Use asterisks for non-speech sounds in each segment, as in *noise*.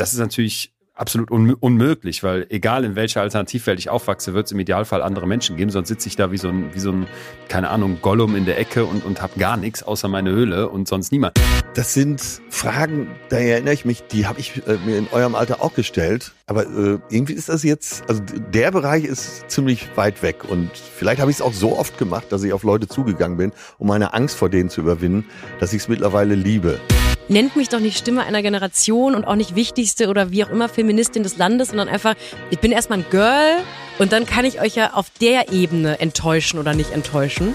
das ist natürlich absolut un unmöglich, weil egal in welcher Alternativwelt ich aufwachse, wird es im Idealfall andere Menschen geben, sonst sitze ich da wie so ein, wie so ein, keine Ahnung, Gollum in der Ecke und, und habe gar nichts außer meine Höhle und sonst niemand. Das sind Fragen, da erinnere ich mich, die habe ich äh, mir in eurem Alter auch gestellt. Aber äh, irgendwie ist das jetzt, also der Bereich ist ziemlich weit weg und vielleicht habe ich es auch so oft gemacht, dass ich auf Leute zugegangen bin, um meine Angst vor denen zu überwinden, dass ich es mittlerweile liebe nennt mich doch nicht Stimme einer Generation und auch nicht wichtigste oder wie auch immer Feministin des Landes, sondern einfach, ich bin erstmal ein Girl und dann kann ich euch ja auf der Ebene enttäuschen oder nicht enttäuschen.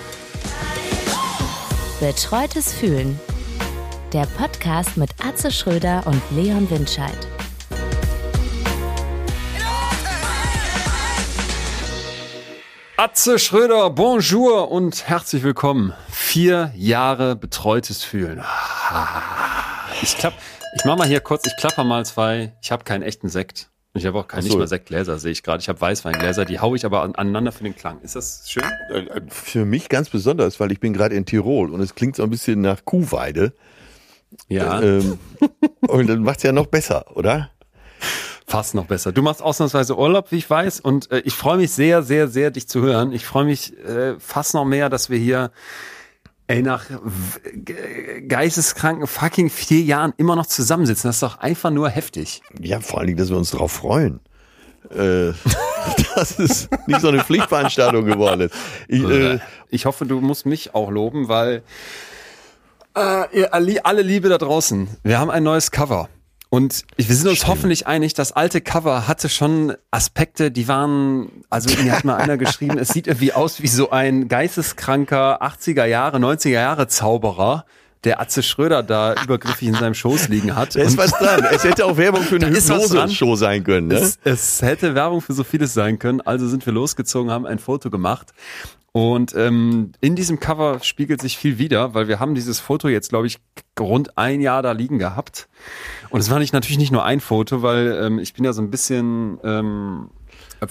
Betreutes Fühlen. Der Podcast mit Atze Schröder und Leon Windscheid. Atze Schröder, bonjour und herzlich willkommen. Vier Jahre betreutes Fühlen. Ich klapp, ich mach mal hier kurz, ich klapper mal zwei. Ich habe keinen echten Sekt. Ich habe auch kein, so. nicht mal Sektgläser, sehe ich gerade. Ich habe Weißweingläser, die haue ich aber aneinander für den Klang. Ist das schön? Äh, äh, für mich ganz besonders, weil ich bin gerade in Tirol und es klingt so ein bisschen nach Kuhweide. Ja. Ähm, und dann macht's ja noch besser, oder? Fast noch besser. Du machst ausnahmsweise Urlaub, wie ich weiß, und äh, ich freue mich sehr, sehr, sehr, dich zu hören. Ich freue mich äh, fast noch mehr, dass wir hier ey, nach geisteskranken fucking vier Jahren immer noch zusammensitzen. Das ist doch einfach nur heftig. Ja, vor allen Dingen, dass wir uns darauf freuen. Äh, *laughs* dass es nicht so eine Pflichtveranstaltung geworden ist. Ich, äh, ich hoffe, du musst mich auch loben, weil äh, alle Liebe da draußen. Wir haben ein neues Cover. Und wir sind uns Stimmt. hoffentlich einig, das alte Cover hatte schon Aspekte, die waren, also mir hat mal einer geschrieben, es sieht irgendwie aus wie so ein geisteskranker 80er Jahre, 90er Jahre Zauberer, der Atze Schröder da übergriffig in seinem Schoß liegen hat. Da ist was dran. Es hätte auch Werbung für eine Hypnose-Show sein können. Ne? Es, es hätte Werbung für so vieles sein können. Also sind wir losgezogen, haben ein Foto gemacht und ähm, in diesem Cover spiegelt sich viel wieder, weil wir haben dieses Foto jetzt, glaube ich, rund ein Jahr da liegen gehabt. Und es war nicht natürlich nicht nur ein Foto, weil ähm, ich bin ja so ein bisschen ähm,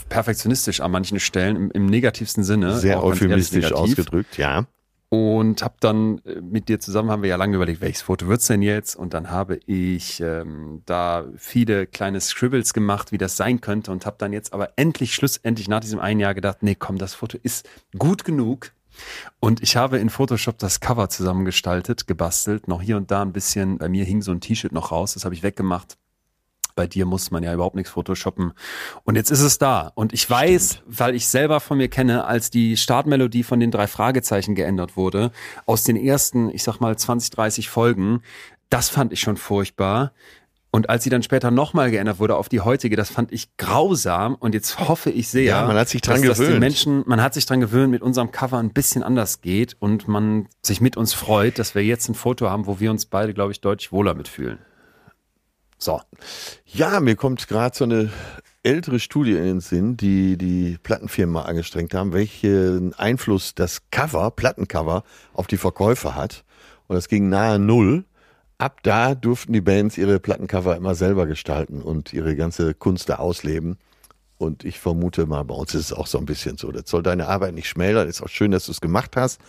perfektionistisch an manchen Stellen im, im negativsten Sinne. Sehr euphemistisch ausgedrückt, ja und habe dann äh, mit dir zusammen haben wir ja lange überlegt, welches Foto wird's denn jetzt? Und dann habe ich ähm, da viele kleine Scribbles gemacht, wie das sein könnte und habe dann jetzt aber endlich schlussendlich nach diesem einen Jahr gedacht, nee, komm, das Foto ist gut genug. Und ich habe in Photoshop das Cover zusammengestaltet, gebastelt, noch hier und da ein bisschen. Bei mir hing so ein T-Shirt noch raus, das habe ich weggemacht bei dir muss man ja überhaupt nichts photoshoppen. Und jetzt ist es da. Und ich weiß, Stimmt. weil ich selber von mir kenne, als die Startmelodie von den drei Fragezeichen geändert wurde, aus den ersten, ich sag mal, 20, 30 Folgen, das fand ich schon furchtbar. Und als sie dann später nochmal geändert wurde auf die heutige, das fand ich grausam. Und jetzt hoffe ich sehr, ja, man hat sich dran dass, gewöhnt. dass die Menschen, man hat sich dran gewöhnt, mit unserem Cover ein bisschen anders geht und man sich mit uns freut, dass wir jetzt ein Foto haben, wo wir uns beide, glaube ich, deutlich wohler mitfühlen. So. Ja, mir kommt gerade so eine ältere Studie in den Sinn, die die Plattenfirmen mal angestrengt haben, welchen Einfluss das Cover, Plattencover, auf die Verkäufe hat. Und das ging nahe Null. Ab da durften die Bands ihre Plattencover immer selber gestalten und ihre ganze Kunst da ausleben. Und ich vermute mal, bei uns ist es auch so ein bisschen so. Das soll deine Arbeit nicht schmälern. Ist auch schön, dass du es gemacht hast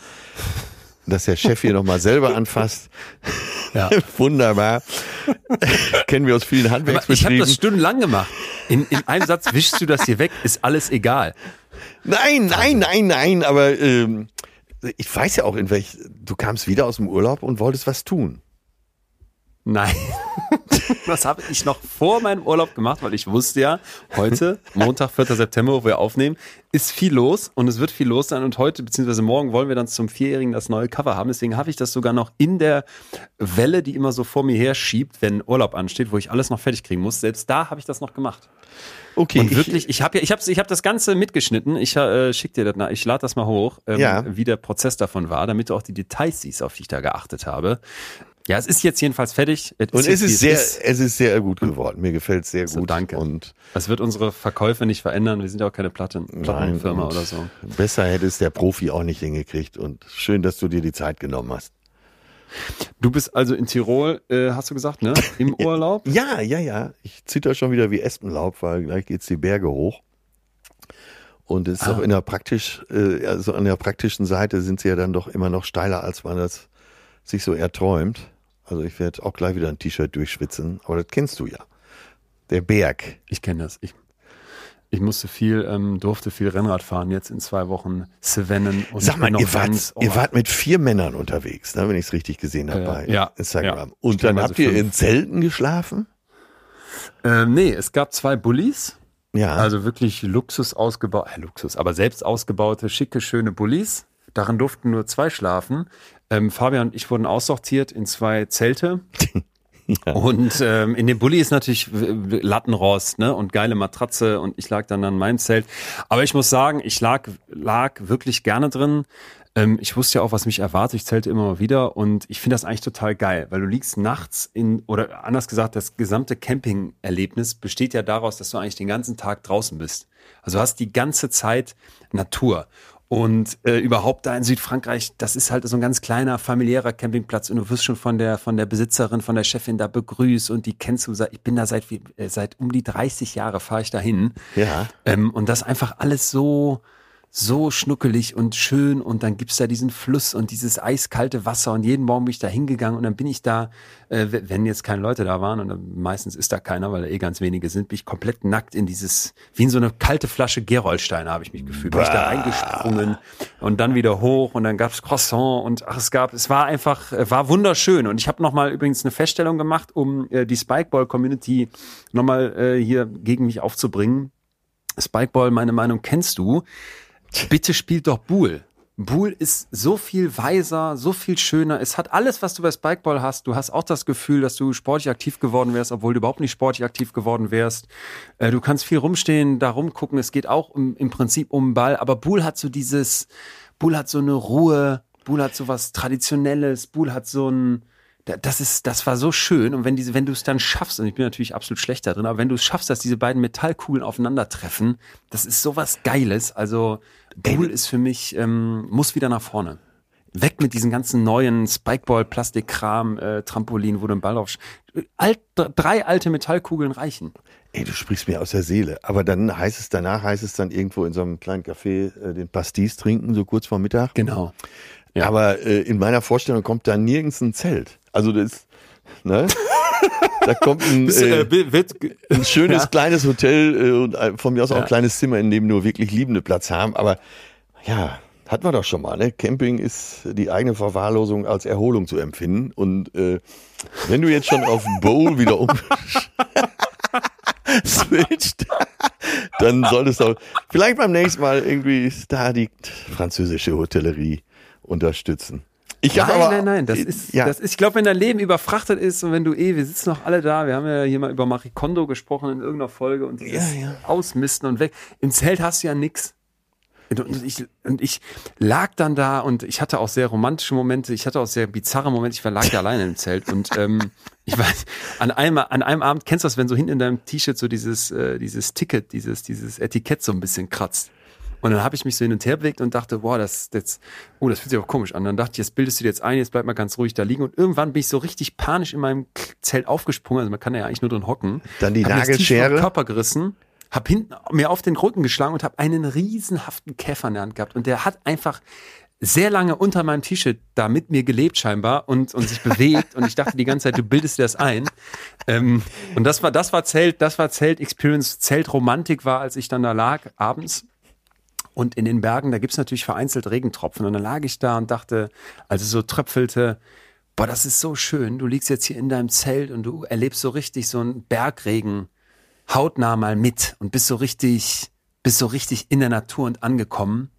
dass der Chef hier nochmal selber *laughs* anfasst. Ja. *laughs* Wunderbar. Kennen wir aus vielen Handwerksbetrieben. Ich habe das stundenlang gemacht. In, in einem Satz wischst du das hier weg, ist alles egal. Nein, nein, nein, nein, aber ähm, ich weiß ja auch, in welch. Du kamst wieder aus dem Urlaub und wolltest was tun. Nein. *laughs* das habe ich noch vor meinem Urlaub gemacht, weil ich wusste ja, heute, Montag, 4. September, wo wir aufnehmen, ist viel los und es wird viel los sein. Und heute, beziehungsweise morgen, wollen wir dann zum Vierjährigen das neue Cover haben. Deswegen habe ich das sogar noch in der Welle, die immer so vor mir her schiebt, wenn Urlaub ansteht, wo ich alles noch fertig kriegen muss. Selbst da habe ich das noch gemacht. Okay. Und wirklich, ich habe ja, ich habe ich hab das Ganze mitgeschnitten. Ich äh, schick dir das nach, ich lade das mal hoch, ähm, ja. wie der Prozess davon war, damit du auch die Details siehst, auf die ich da geachtet habe. Ja, es ist jetzt jedenfalls fertig. Es und es ist sehr, ist. es ist sehr gut geworden. Mir gefällt es sehr gut. So, danke. Und das wird unsere Verkäufe nicht verändern. Wir sind ja auch keine Platten, Plattenfirma oder so. Besser hätte es der Profi auch nicht hingekriegt. Und schön, dass du dir die Zeit genommen hast. Du bist also in Tirol, äh, hast du gesagt, ne? Im *laughs* Urlaub? Ja, ja, ja. Ich zitter schon wieder wie Espenlaub, weil gleich geht's die Berge hoch. Und es ist ah. auch in der praktisch, äh, also an der praktischen Seite sind sie ja dann doch immer noch steiler, als man das sich so erträumt. Also ich werde auch gleich wieder ein T-Shirt durchschwitzen, aber das kennst du ja. Der Berg. Ich kenne das. Ich, ich musste viel, ähm, durfte viel Rennrad fahren jetzt in zwei Wochen Cevennen und Sag mal, ihr wart, ganz- oh, ihr wart mit vier Männern unterwegs, ne, wenn ich es richtig gesehen habe Äh, bei ja, Instagram. ja. Und dann habt ihr fünf. in Zelten geschlafen? Ähm, nee, es gab zwei Bullis. Ja. Also wirklich Luxus ausgebaut, äh, Luxus, aber selbst ausgebaute, schicke, schöne Bullis. Darin durften nur zwei schlafen. Ähm, Fabian und ich wurden aussortiert in zwei Zelte. *laughs* Und ähm, in dem Bulli ist natürlich Lattenrost ne? und geile Matratze und ich lag dann an meinem Zelt. Aber ich muss sagen, ich lag, lag wirklich gerne drin. Ähm, ich wusste ja auch, was mich erwartet. Ich zelte immer mal wieder und ich finde das eigentlich total geil, weil du liegst nachts in, oder anders gesagt, das gesamte Camping-Erlebnis besteht ja daraus, dass du eigentlich den ganzen Tag draußen bist. Also du hast die ganze Zeit Natur. Und äh, überhaupt da in Südfrankreich, das ist halt so ein ganz kleiner familiärer Campingplatz und du wirst schon von der von der Besitzerin, von der Chefin da begrüßt und die kennst du. Ich bin da seit wie- äh, seit um die 30 Jahre fahre ich dahin. Ja. Ähm, und das einfach alles so so schnuckelig und schön und dann gibt's da diesen Fluss und dieses eiskalte Wasser und jeden Morgen bin ich da hingegangen und dann bin ich da, äh, wenn jetzt keine Leute da waren und meistens ist da keiner, weil da eh ganz wenige sind, bin ich komplett nackt in dieses, wie in so eine kalte Flasche Gerolsteiner habe ich mich gefühlt. Bin ich da reingesprungen und dann wieder hoch und dann gab's Croissant und ach, es gab, es war einfach, äh, war wunderschön und ich habe nochmal übrigens eine Feststellung gemacht, um äh, die Spikeball-Community nochmal äh, hier gegen mich aufzubringen. Spikeball, meine Meinung kennst du. Bitte spielt doch Buhl. Buhl ist so viel weiser, so viel schöner. Es hat alles, was du bei Spikeball hast. Du hast auch das Gefühl, dass du sportlich aktiv geworden wärst, obwohl du überhaupt nicht sportlich aktiv geworden wärst. Äh, du kannst viel rumstehen, da rumgucken. Es geht auch um, im Prinzip um den Ball. Aber Buhl hat so dieses, Buhl hat so eine Ruhe. Buhl hat so was Traditionelles. Buhl hat so ein, das ist, das war so schön. Und wenn diese, wenn du es dann schaffst, und ich bin natürlich absolut schlecht da drin, aber wenn du es schaffst, dass diese beiden Metallkugeln aufeinandertreffen, das ist sowas Geiles. Also Bull ist für mich, ähm, muss wieder nach vorne. Weg mit diesen ganzen neuen Spikeball, Plastikkram, äh, Trampolin, wo du den Ball auf. Alt, drei alte Metallkugeln reichen. Ey, du sprichst mir aus der Seele. Aber dann heißt es, danach heißt es dann irgendwo in so einem kleinen Café äh, den Pastis trinken, so kurz vor Mittag. Genau. Ja. Aber äh, in meiner Vorstellung kommt da nirgends ein Zelt. Also das, ne? da kommt ein, äh, wird, ein schönes Ja. kleines Hotel äh, und äh, von mir aus auch ein kleines Zimmer, in dem nur wirklich Liebende Platz haben. Aber ja, hatten wir doch schon mal. Ne? Camping ist die eigene Verwahrlosung als Erholung zu empfinden. Und äh, wenn du jetzt schon auf Bowl wieder um *laughs* switcht, dann solltest du vielleicht beim nächsten Mal irgendwie da die französische Hotellerie unterstützen. Ich Nein, aber, nein, nein, das ist, ja, das ist, ich glaube, wenn dein Leben überfrachtet ist und wenn du eh, wir sitzen noch alle da, wir haben ja hier mal über Marie Kondo gesprochen in irgendeiner Folge und dieses Ja, ja. Ausmisten und weg. Im Zelt hast du ja nix. Und und ich, und ich lag dann da und ich hatte auch sehr romantische Momente, ich hatte auch sehr bizarre Momente, ich war lag da alleine im Zelt und ähm, *laughs* ich weiß, an einem, an einem Abend, kennst du das, wenn so hinten in deinem T-Shirt so dieses, äh, dieses Ticket, dieses, dieses Etikett so ein bisschen kratzt. Und dann habe ich mich so hin und her bewegt und dachte, boah, das, das, oh, das fühlt sich auch komisch an. Dann dachte ich, jetzt bildest du dir jetzt ein, jetzt bleib mal ganz ruhig da liegen. Und irgendwann bin ich so richtig panisch in meinem Zelt aufgesprungen. Also man kann ja eigentlich nur drin hocken. Dann die Hab mir Nagelschere. vom Körper gerissen, hab hinten mir auf den Rücken geschlagen und habe einen riesenhaften Käfer in der Hand gehabt. Und der hat einfach sehr lange unter meinem T-Shirt da mit mir gelebt scheinbar und, und sich bewegt. und ich dachte die ganze Zeit, du bildest dir das ein. Ähm, und das war, das war Zelt, das war Zelt-Experience. Zeltromantik war, als ich dann da lag, abends. Und in den Bergen, da gibt's natürlich vereinzelt Regentropfen. Und dann lag ich da und dachte, als es so tröpfelte, boah, das ist so schön. Du liegst jetzt hier in deinem Zelt und du erlebst so richtig so einen Bergregen hautnah mal mit und bist so richtig, bist so richtig in der Natur und angekommen.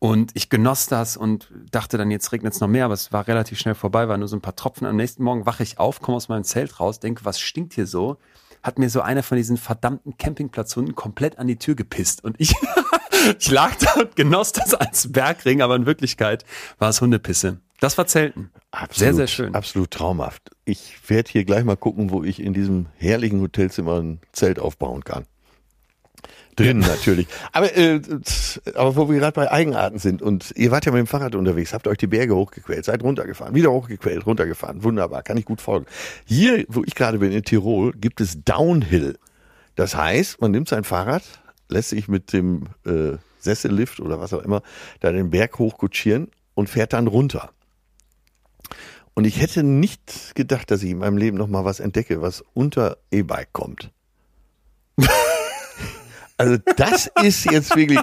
Und ich genoss das und dachte dann, jetzt regnet es noch mehr, aber es war relativ schnell vorbei, war nur so ein paar Tropfen. Am nächsten Morgen wache ich auf, komme aus meinem Zelt raus, denke, was stinkt hier so? Hat mir so einer von diesen verdammten Campingplatzhunden komplett an die Tür gepisst. Und ich, *laughs* ich lag da und genoss das als Bergring, aber in Wirklichkeit war es Hundepisse. Das war Zelten. Absolut, Sehr, sehr schön. Absolut traumhaft. Ich werde hier gleich mal gucken, wo ich in diesem herrlichen Hotelzimmer ein Zelt aufbauen kann. Drinnen natürlich. Aber, äh, aber wo wir gerade bei Eigenarten sind und ihr wart ja mit dem Fahrrad unterwegs, habt euch die Berge hochgequält, seid runtergefahren, wieder hochgequält, runtergefahren. Wunderbar, kann ich gut folgen. Hier, wo ich gerade bin, in Tirol, gibt es Downhill. Das heißt, man nimmt sein Fahrrad, lässt sich mit dem äh, Sessellift oder was auch immer da den Berg hochkutschieren und fährt dann runter. Und ich hätte nicht gedacht, dass ich in meinem Leben noch mal was entdecke, was unter E-Bike kommt. Also das ist jetzt wirklich,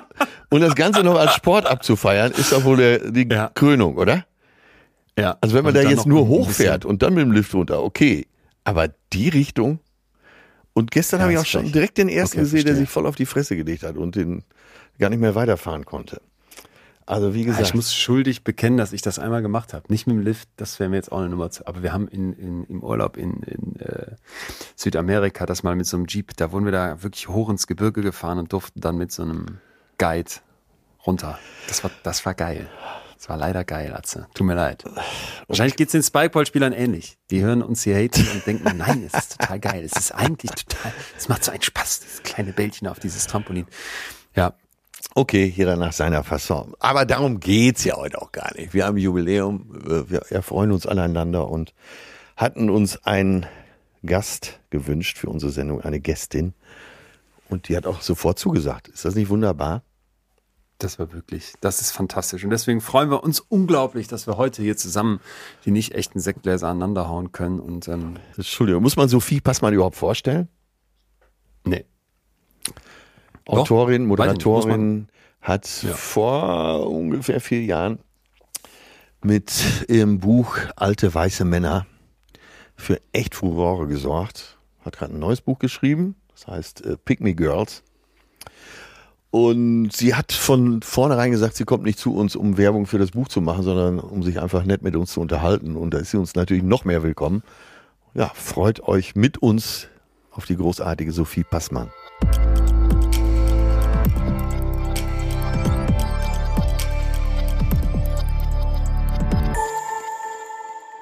und das Ganze noch als Sport abzufeiern, ist doch wohl der, die Ja. Krönung, oder? Ja. Also wenn man Und da dann jetzt nur hochfährt und dann mit dem Lift runter, okay. Aber die Richtung. Und gestern Ja, habe ich auch schon direkt den ersten Okay, gesehen, der verstehe. sich voll auf die Fresse gelegt hat und den gar nicht mehr weiterfahren konnte. Also wie Ja, gesagt, ich muss schuldig bekennen, dass ich das einmal gemacht habe. Nicht mit dem Lift, das wäre mir jetzt auch eine Nummer zu. Aber wir haben in, in, im Urlaub in, in äh, Südamerika das mal mit so einem Jeep, da wurden wir da wirklich hoch ins Gebirge gefahren und durften dann mit so einem Guide runter. Das war, das war geil. Das war leider geil, Atze. Tut mir leid. Wahrscheinlich geht's den Spikeball-Spielern ähnlich. Die hören uns hier haten und denken, *laughs* nein, es ist total geil. Es ist eigentlich total, es macht so einen Spaß, dieses kleine Bällchen auf dieses Trampolin. Ja, okay, jeder nach seiner Fasson. Aber darum geht's ja heute auch gar nicht. Wir haben Jubiläum, äh, wir erfreuen uns aneinander und hatten uns einen Gast gewünscht für unsere Sendung, eine Gästin. Und die hat auch sofort zugesagt. Ist das nicht wunderbar? Das war wirklich, das ist fantastisch. Und deswegen freuen wir uns unglaublich, dass wir heute hier zusammen die nicht echten Sektgläser aneinander hauen können. Und ähm, Entschuldigung, muss man Sophie Passmann überhaupt vorstellen? nee. Autorin, Moderatorin, hat vor ungefähr vier Jahren mit ihrem Buch Alte weiße Männer für echt Furore gesorgt. Hat gerade ein neues Buch geschrieben, das heißt äh, Pick Me Girls. Und sie hat von vornherein gesagt, sie kommt nicht zu uns, um Werbung für das Buch zu machen, sondern um sich einfach nett mit uns zu unterhalten. Und da ist sie uns natürlich noch mehr willkommen. Ja, freut euch mit uns auf die großartige Sophie Passmann.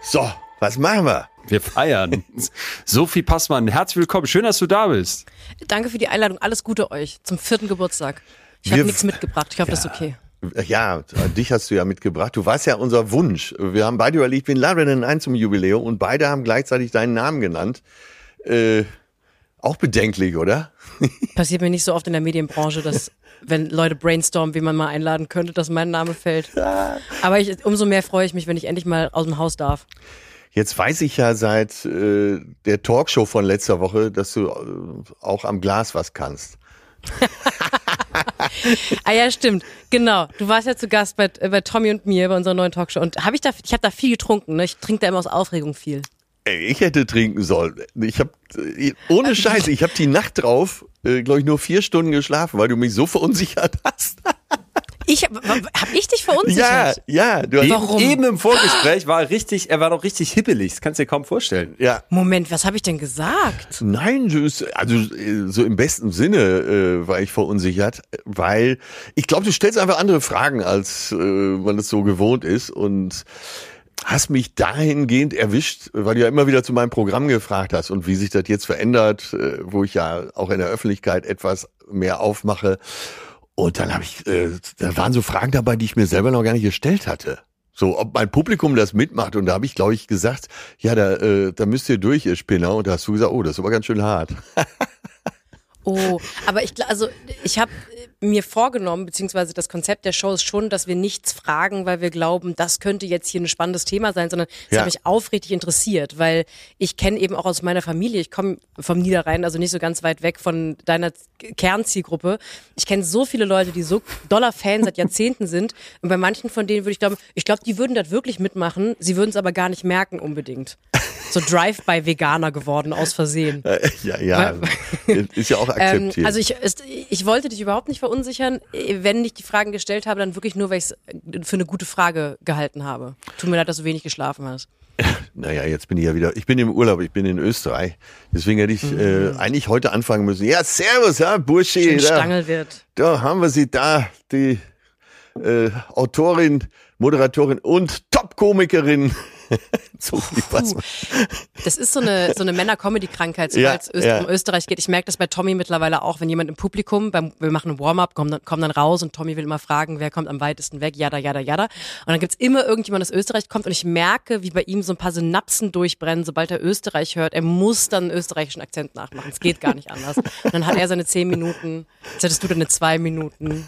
So, was machen wir? Wir feiern. *laughs* Sophie Passmann, herzlich willkommen. Schön, dass du da bist. Danke für die Einladung. Alles Gute euch zum vierten Geburtstag. Ich Wir- habe nichts mitgebracht. Ich hoffe, das ist okay. Ja, dich hast du ja mitgebracht. Du warst ja unser Wunsch. Wir haben beide überlegt, wen laden wir denn ein zum Jubiläum und beide haben gleichzeitig deinen Namen genannt. Äh, auch bedenklich, oder? *laughs* Passiert mir nicht so oft in der Medienbranche, dass wenn Leute brainstormen, wie man mal einladen könnte, dass mein Name fällt. *laughs* Aber ich, umso mehr freue ich mich, wenn ich endlich mal aus dem Haus darf. Jetzt weiß ich ja seit äh, der Talkshow von letzter Woche, dass du äh, auch am Glas was kannst. *laughs* Ah ja, stimmt. Genau. Du warst ja zu Gast bei, äh, bei Tommy und mir bei unserer neuen Talkshow. Und hab ich da, ich habe da viel getrunken. Ne? Ich trinke da immer aus Aufregung viel. Ey, ich hätte trinken sollen. Ich habe ohne Scheiße, ich habe die Nacht drauf, äh, glaube ich, nur vier Stunden geschlafen, weil du mich so *laughs* verunsichert hast. Ich hab, hab ich dich Ja, verunsichert? ja, du hast, Warum? Eben im Vorgespräch war er richtig, er war doch richtig hippelig. Das kannst du dir kaum vorstellen. ja. Moment, was habe ich denn gesagt? Nein, du ist- also äh, so im besten Sinne äh, war ich verunsichert, weil ich glaube, du stellst einfach andere Fragen, als äh, man es so gewohnt ist und hast mich dahingehend erwischt, weil du ja immer wieder zu meinem Programm gefragt hast und wie sich das jetzt verändert, äh, wo ich ja auch in der Öffentlichkeit etwas mehr aufmache. Und dann habe ich, äh, da waren so Fragen dabei, die ich mir selber noch gar nicht gestellt hatte. So, ob mein Publikum das mitmacht. Und da habe ich, glaube ich, gesagt, ja, da, äh, da müsst ihr durch, ihr Spinner. Und da hast du gesagt, oh, das ist aber ganz schön hart. *laughs* Oh, aber ich, also ich habe mir vorgenommen, beziehungsweise das Konzept der Show ist schon, dass wir nichts fragen, weil wir glauben, das könnte jetzt hier ein spannendes Thema sein, sondern es Ja. hat mich aufrichtig interessiert, weil ich kenne eben auch aus meiner Familie, ich komme vom Niederrhein, also nicht so ganz weit weg von deiner Kernzielgruppe. Ich kenne so viele Leute, die so doller Fan seit Jahrzehnten sind und bei manchen von denen würde ich glauben, ich glaube, die würden das wirklich mitmachen, sie würden es aber gar nicht merken unbedingt. So Drive-by-Veganer geworden aus Versehen. Äh, ja, ja, ist ja auch *laughs* Ähm, akzeptiert. also ich, ich wollte dich überhaupt nicht verunsichern. Wenn ich die Fragen gestellt habe, dann wirklich nur, weil ich es für eine gute Frage gehalten habe. Tut mir leid, dass du wenig geschlafen hast. *laughs* naja, jetzt bin ich ja wieder, ich bin im Urlaub, ich bin in Österreich. Deswegen hätte ich äh, eigentlich heute anfangen müssen. Ja, servus, ja, Burschi. Schön Da, wird. da haben wir sie da, die äh, Autorin, Moderatorin und Top-Komikerin. *laughs* *laughs* so viel. Puh. Das ist so eine, so eine Männer-Comedy-Krankheit, Ja, sobald es Öst ja. um Österreich geht. Ich merke das bei Tommy mittlerweile auch, wenn jemand im Publikum, beim, wir machen ein Warm-up, kommen dann, kommen dann raus und Tommy will immer fragen, wer kommt am weitesten weg, jada, jada, jada. Und dann gibt's immer irgendjemand, aus Österreich kommt und ich merke, wie bei ihm so ein paar Synapsen durchbrennen, sobald er Österreich hört. Er muss dann einen österreichischen Akzent nachmachen. Es geht gar nicht anders. Und dann hat er seine zehn Minuten, jetzt hättest du deine zwei Minuten.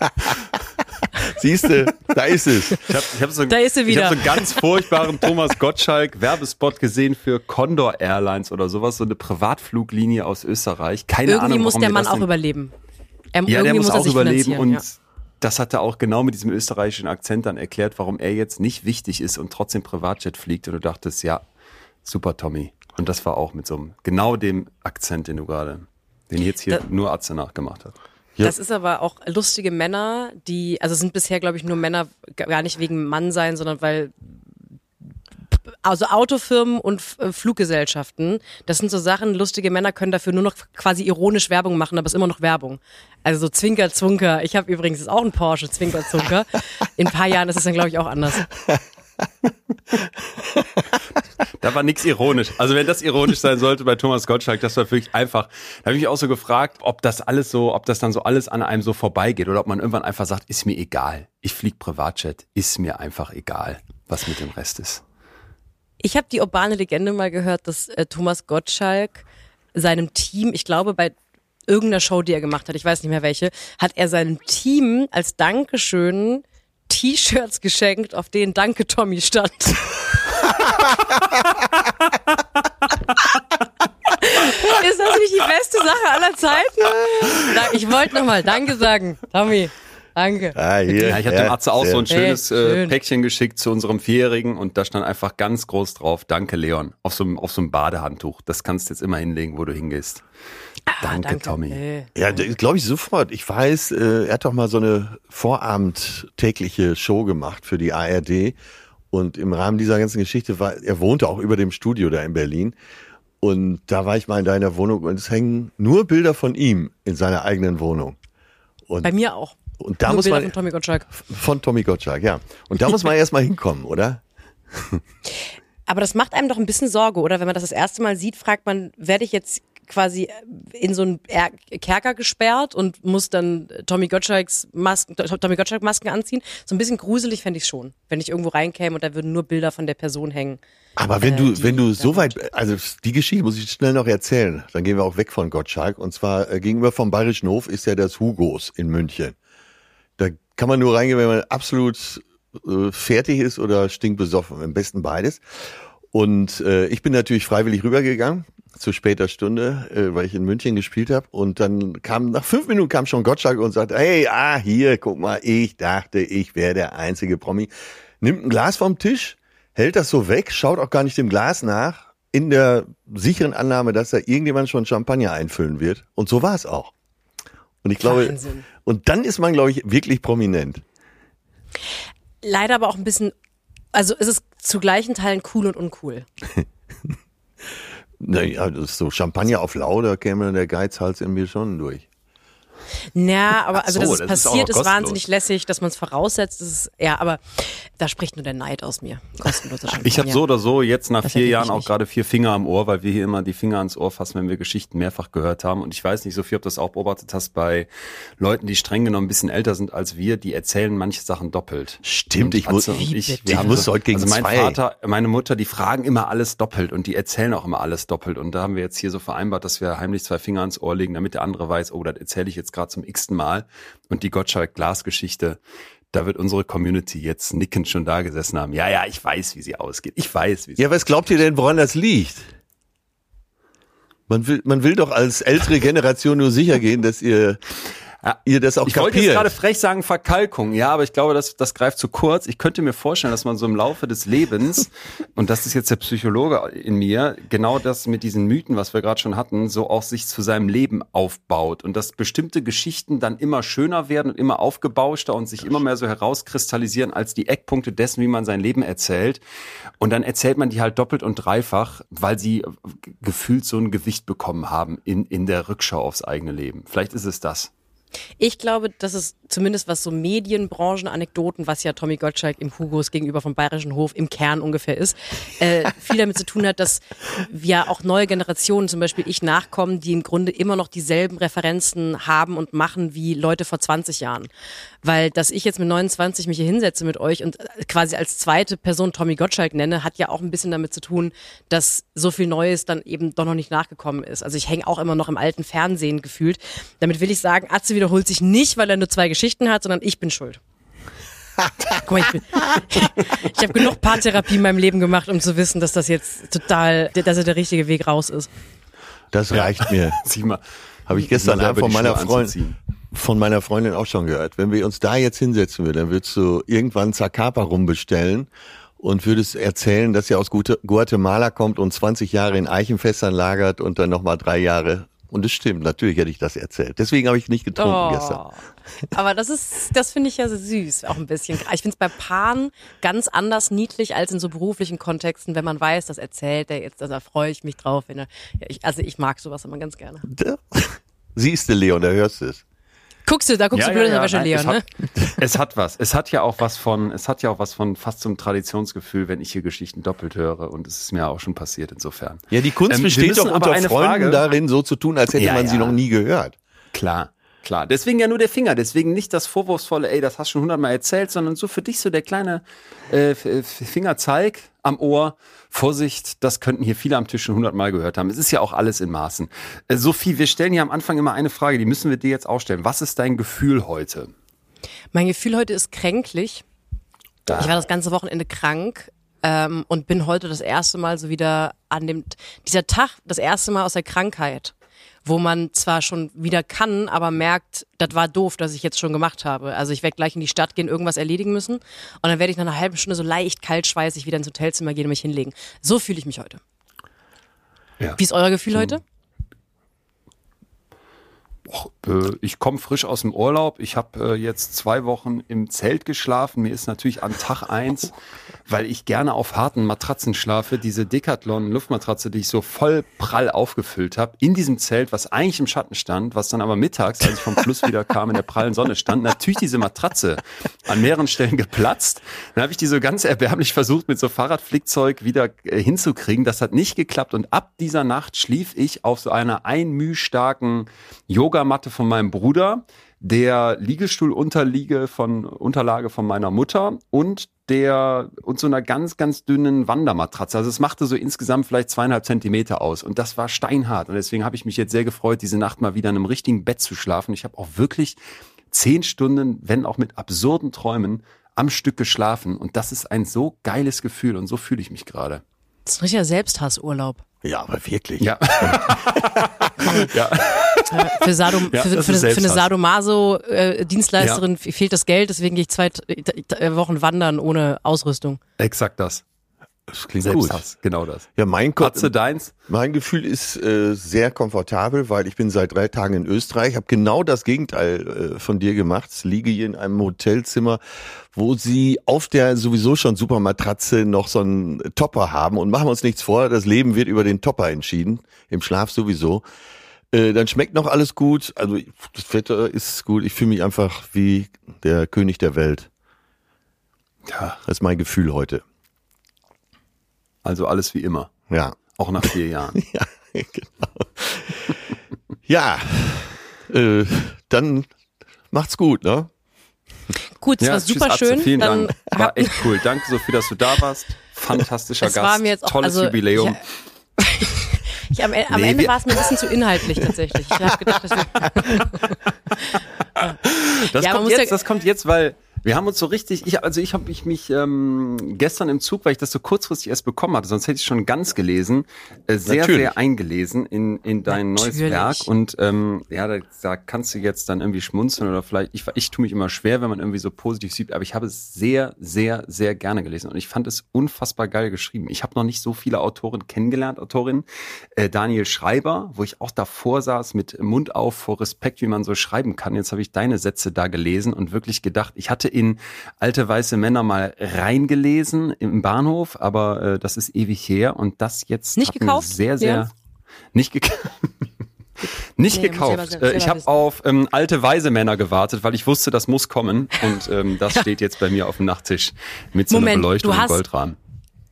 Siehst du, da ist es. Ich habe ich hab so, Da ist sie Ich wieder. habe so einen ganz furchtbaren Thomas Gottschalk Werbespot gesehen für Condor Airlines oder sowas, so eine Privatfluglinie aus Österreich. Keine Irgendwie Ahnung, muss warum der Mann auch denn- überleben. Er, Ja, der muss er auch sich überleben und finanzieren, das hat er auch genau mit diesem österreichischen Akzent dann erklärt, warum er jetzt nicht wichtig ist und trotzdem Privatjet fliegt. Und du dachtest, ja, super Tommy. Und das war auch mit so einem, genau dem Akzent, den du gerade, den jetzt hier Da- nur Atze nachgemacht hat. Ja. Das ist aber auch lustige Männer, die, also sind bisher, glaube ich, nur Männer, gar nicht wegen Mann sein, sondern weil also Autofirmen und äh, Fluggesellschaften, das sind so Sachen, lustige Männer können dafür nur noch quasi ironisch Werbung machen, aber es ist immer noch Werbung. Also so Zwinker, Zwunker. Ich habe übrigens jetzt auch einen Porsche, Zwinker, Zwunker. In ein paar Jahren ist es dann, glaube ich, auch anders. Da war nichts ironisch. Also wenn das ironisch sein sollte bei Thomas Gottschalk, das war wirklich einfach. Da habe ich mich auch so gefragt, ob das alles so, ob das dann so alles an einem so vorbeigeht oder ob man irgendwann einfach sagt, ist mir egal. Ich flieg Privatjet, ist mir einfach egal, was mit dem Rest ist. Ich habe die urbane Legende mal gehört, dass äh, Thomas Gottschalk seinem Team, ich glaube bei irgendeiner Show, die er gemacht hat, ich weiß nicht mehr welche, hat er seinem Team als Dankeschön T-Shirts geschenkt, auf denen Danke Tommy stand. Ist das nicht die beste Sache aller Zeiten? Ich wollte nochmal Danke sagen, Tommy. Danke. Ah, hier, Ja, ich habe dem Atze auch sehr- so ein schönes Hey, äh, schön. Päckchen geschickt zu unserem Vierjährigen und da stand einfach ganz groß drauf, danke Leon, auf so, einem- auf so einem Badehandtuch. Das kannst du jetzt immer hinlegen, wo du hingehst. danke, Ah, Danke Tommy. Äh. Ja, glaube ich sofort. Ich weiß, äh, er hat doch mal so eine vorabendtägliche Show gemacht für die ARD. Und im Rahmen dieser ganzen Geschichte war, er wohnte auch über dem Studio da in Berlin. Und da war ich mal in deiner Wohnung und es hängen nur Bilder von ihm in seiner eigenen Wohnung. Und, Bei mir auch. Und da Nur muss Bilder man von Tommy Gottschalk. von Tommy Gottschalk, ja. Und da muss man *laughs* erstmal hinkommen, oder? Aber das macht einem doch ein bisschen Sorge, oder? Wenn man das das erste Mal sieht, fragt man, werde ich jetzt quasi in so einen Er- Kerker gesperrt und muss dann Tommy Gottschalks Masken, Tommy Gottschalk Masken anziehen? So ein bisschen gruselig fände ich schon, wenn ich irgendwo reinkäme und da würden nur Bilder von der Person hängen. Aber wenn Äh, du, wenn du so weit, also die Geschichte muss ich schnell noch erzählen. Dann gehen wir auch weg von Gottschalk. Und zwar äh, gegenüber vom Bayerischen Hof ist ja das Hugos in München. Kann man nur reingehen, wenn man absolut äh, fertig ist oder stinkbesoffen. Am besten beides. Und äh, ich bin natürlich freiwillig rübergegangen zu später Stunde, äh, weil ich in München gespielt habe. Und dann kam nach fünf Minuten kam schon Gottschalk und sagte, hey, ah, hier, guck mal, ich dachte, ich wäre der einzige Promi. Nimmt ein Glas vom Tisch, hält das so weg, schaut auch gar nicht dem Glas nach, in der sicheren Annahme, dass da irgendjemand schon Champagner einfüllen wird. Und so war es auch. Und ich glaube, Wahnsinn. und dann ist man, glaube ich, wirklich prominent. Leider aber auch ein bisschen, also es ist zu gleichen Teilen cool und uncool. *laughs* Naja, das ist so Champagner auf lau, da käme dann der Geizhals in mir schon durch. Ja, aber also so, dass es das ist passiert, ist, kostenlos. wahnsinnig lässig, dass man es voraussetzt. Ist, ja, aber da spricht nur der Neid aus mir. Kostenloser. *laughs* Ich habe so oder so jetzt nach Das vier ich Jahren auch gerade vier Finger am Ohr, weil wir hier immer die Finger ans Ohr fassen, wenn wir Geschichten mehrfach gehört haben. Und ich weiß nicht, Sophie, ob du das auch beobachtet hast bei Leuten, die streng genommen ein bisschen älter sind als wir, die erzählen manche Sachen doppelt. Stimmt, ich muss- ich, bitte? wir Ich muss so, heute gegen also mein zwei. Vater, meine Mutter, die fragen immer alles doppelt und die erzählen auch immer alles doppelt. Und da haben wir jetzt hier so vereinbart, dass wir heimlich zwei Finger ans Ohr legen, damit der andere weiß, oh, das erzähle ich jetzt gerade zum x-ten Mal. Und die Gottschalk-Glas-Geschichte, da wird unsere Community jetzt nickend schon da gesessen haben. Ja, ja, ich weiß, wie sie ausgeht. Ich weiß, wie sie Ja, was glaubt ihr denn, woran das liegt? Man will, man will doch als ältere Generation nur sicher gehen, dass ihr. Ihr das auch Ich wollte jetzt gerade kapiert. frech sagen Verkalkung, ja, aber ich glaube, das, das greift zu kurz. Ich könnte mir vorstellen, dass man so im Laufe des Lebens, *laughs* und das ist jetzt der Psychologe in mir, genau das mit diesen Mythen, was wir gerade schon hatten, so auch sich zu seinem Leben aufbaut und dass bestimmte Geschichten dann immer schöner werden und immer aufgebauschter und sich immer mehr so herauskristallisieren als die Eckpunkte dessen, wie man sein Leben erzählt. Und dann erzählt man die halt doppelt und dreifach, weil sie gefühlt so ein Gewicht bekommen haben in, in der Rückschau aufs eigene Leben. Vielleicht ist es das. Ich glaube, dass es zumindest was so Medienbranchen-Anekdoten, was ja Tommy Gottschalk im Hugos gegenüber vom Bayerischen Hof im Kern ungefähr ist, äh, *laughs* viel damit zu tun hat, dass wir auch neue Generationen, zum Beispiel ich nachkommen, die im Grunde immer noch dieselben Referenzen haben und machen wie Leute vor 20 Jahren. Weil, dass ich jetzt mit 29 mich hier hinsetze mit euch und quasi als zweite Person Tommy Gottschalk nenne, hat ja auch ein bisschen damit zu tun, dass so viel Neues dann eben doch noch nicht nachgekommen ist. Also ich hänge auch immer noch im alten Fernsehen gefühlt. Damit will ich sagen, Atze wiederholt sich nicht, weil er nur zwei Geschichten hat, sondern ich bin schuld. *laughs* Guck mal, ich bin- *laughs* ich habe genug Paartherapie in meinem Leben gemacht, um zu wissen, dass das jetzt total, dass er der richtige Weg raus ist. Das reicht mir. *laughs* Sieh mal. Habe ich gestern Abend von meiner, Schuhe Freund, anzuziehen. Von meiner Freundin auch schon gehört. Wenn wir uns da jetzt hinsetzen würden, dann würdest du irgendwann Zacapa rumbestellen und würdest erzählen, dass er aus Guatemala kommt und 20 Jahre in Eichenfässern lagert und dann nochmal drei Jahre. Und es stimmt, natürlich hätte ich das erzählt. Deswegen habe ich nicht getrunken gestern. Oh. *laughs* Aber das ist, das finde ich ja so süß, auch ein bisschen. Ich finde es bei Paaren ganz anders niedlich als in so beruflichen Kontexten, wenn man weiß, das erzählt er jetzt, da freue ich mich drauf. Wenn er, ja, ich, also ich mag sowas immer ganz gerne. *laughs* Siehst du, Leon, da hörst du es. Guckst du, da guckst du blöd in der Wäsche, nein, Leon, es, ne? hat, *laughs* es hat was. Es hat ja auch was von, es hat ja auch was von fast zum Traditionsgefühl, wenn ich hier Geschichten doppelt höre. Und es ist mir auch schon passiert insofern. Ja, die Kunst Ähm, besteht doch aber unter eine Freunden Frage- darin, so zu tun, als hätte Ja, man sie ja. noch nie gehört. Klar, klar. Deswegen ja nur der Finger. Deswegen nicht das vorwurfsvolle, ey, das hast du schon hundertmal erzählt, sondern so für dich so der kleine äh, Fingerzeig am Ohr. Vorsicht, das könnten hier viele am Tisch schon hundertmal gehört haben. Es ist ja auch alles in Maßen. Äh, Sophie, wir stellen hier am Anfang immer eine Frage, die müssen wir dir jetzt auch stellen. Was ist dein Gefühl heute? Mein Gefühl heute ist kränklich. Da. Ich war das ganze Wochenende krank ähm, und bin heute das erste Mal so wieder an dem, dieser Tag, das erste Mal aus der Krankheit, wo man zwar schon wieder kann, aber merkt, das war doof, dass ich jetzt schon gemacht habe. Also ich werde gleich in die Stadt gehen, irgendwas erledigen müssen und dann werde ich nach einer halben Stunde so leicht kaltschweißig wieder ins Hotelzimmer gehen und mich hinlegen. So fühle ich mich heute. Ja. Wie ist euer Gefühl heute? Äh, Ich komme frisch aus dem Urlaub. Ich habe äh, jetzt zwei Wochen im Zelt geschlafen. Mir ist natürlich an Tag eins, *laughs* weil ich gerne auf harten Matratzen schlafe, diese Decathlon Luftmatratze, die ich so voll prall aufgefüllt habe, in diesem Zelt, was eigentlich im Schatten stand, was dann aber mittags, als ich vom Fluss wieder kam, in der prallen Sonne stand, natürlich diese Matratze an mehreren Stellen geplatzt. Dann habe ich die so ganz erbärmlich versucht, mit so Fahrradflickzeug wieder äh, hinzukriegen. Das hat nicht geklappt und ab dieser Nacht schlief ich auf so einer einmühstarken Yogamatte von meinem Bruder, der Liegestuhlunterliege von Unterlage von meiner Mutter und der und so einer ganz ganz dünnen Wandermatratze. Also es machte so insgesamt vielleicht zweieinhalb Zentimeter aus und das war steinhart und deswegen habe ich mich jetzt sehr gefreut, diese Nacht mal wieder in einem richtigen Bett zu schlafen. Ich habe auch wirklich zehn Stunden, wenn auch mit absurden Träumen, am Stück geschlafen und das ist ein so geiles Gefühl und so fühle ich mich gerade. Das ist ein richtiger Selbsthassurlaub. Ja, aber wirklich. Ja. *laughs* ja. *laughs* Für, Sadom, Ja, für, für, eine- für eine. Sadomaso-Dienstleisterin fehlt das Geld, deswegen gehe ich zwei äh, Wochen wandern ohne Ausrüstung. Exakt das. Das klingt gut. Selbsthass, genau das. Ja, mein, Katze deins? mein Gefühl ist äh, sehr komfortabel, weil ich bin seit drei Tagen in Österreich, habe genau das Gegenteil äh, von dir gemacht. Liege hier in einem Hotelzimmer, wo sie auf der sowieso schon super Matratze noch so einen Topper haben und machen uns nichts vor, das Leben wird über den Topper entschieden, im Schlaf sowieso. Äh, dann schmeckt noch alles gut, also das Wetter ist gut, ich fühle mich einfach wie der König der Welt. Ja. Das ist mein Gefühl heute. Also alles wie immer. Ja. Auch nach vier Jahren. *laughs* Ja, genau. Ja, äh, dann macht's gut, ne? Gut, es war tschüss, super Atze, schön. Vielen Dann Dank. *laughs* War echt cool. Danke, Sophie, dass du da warst. Fantastischer Es Gast. war mir jetzt auch- Tolles also, Jubiläum. Ich, am, am Nee, Ende war es mir ein bisschen zu inhaltlich tatsächlich. Ich habe gedacht, dass wir, *laughs* Das Ja, kommt jetzt, ja- das kommt jetzt, weil wir haben uns so richtig, ich, also ich habe mich, mich ähm, gestern im Zug, weil ich das so kurzfristig erst bekommen hatte, sonst hätte ich schon ganz gelesen, äh, sehr, Natürlich. sehr eingelesen in, in dein neues Natürlich. Werk. Und ähm, ja, da, da kannst du jetzt dann irgendwie schmunzeln oder vielleicht, ich, ich tue mich immer schwer, wenn man irgendwie so positiv sieht, aber ich habe es sehr, sehr, sehr gerne gelesen und ich fand es unfassbar geil geschrieben. Ich habe noch nicht so viele Autoren kennengelernt, Autorinnen. Äh, Daniel Schreiber, wo ich auch davor saß mit Mund auf vor Respekt, wie man so schreiben kann. Jetzt habe ich deine Sätze da gelesen und wirklich gedacht, ich hatte in alte weiße Männer mal reingelesen im Bahnhof, aber äh, das ist ewig her und das jetzt Nicht gekauft, sehr, sehr Leon? nicht gekauft. *laughs* Nicht Nee, selber- gekauft. selber Äh, ich habe auf ähm, alte weise Männer gewartet, weil ich wusste, das muss kommen. Und ähm, das *laughs* steht jetzt bei mir auf dem Nachttisch mit so einer Moment, Beleuchtung du im hast- Goldrahmen.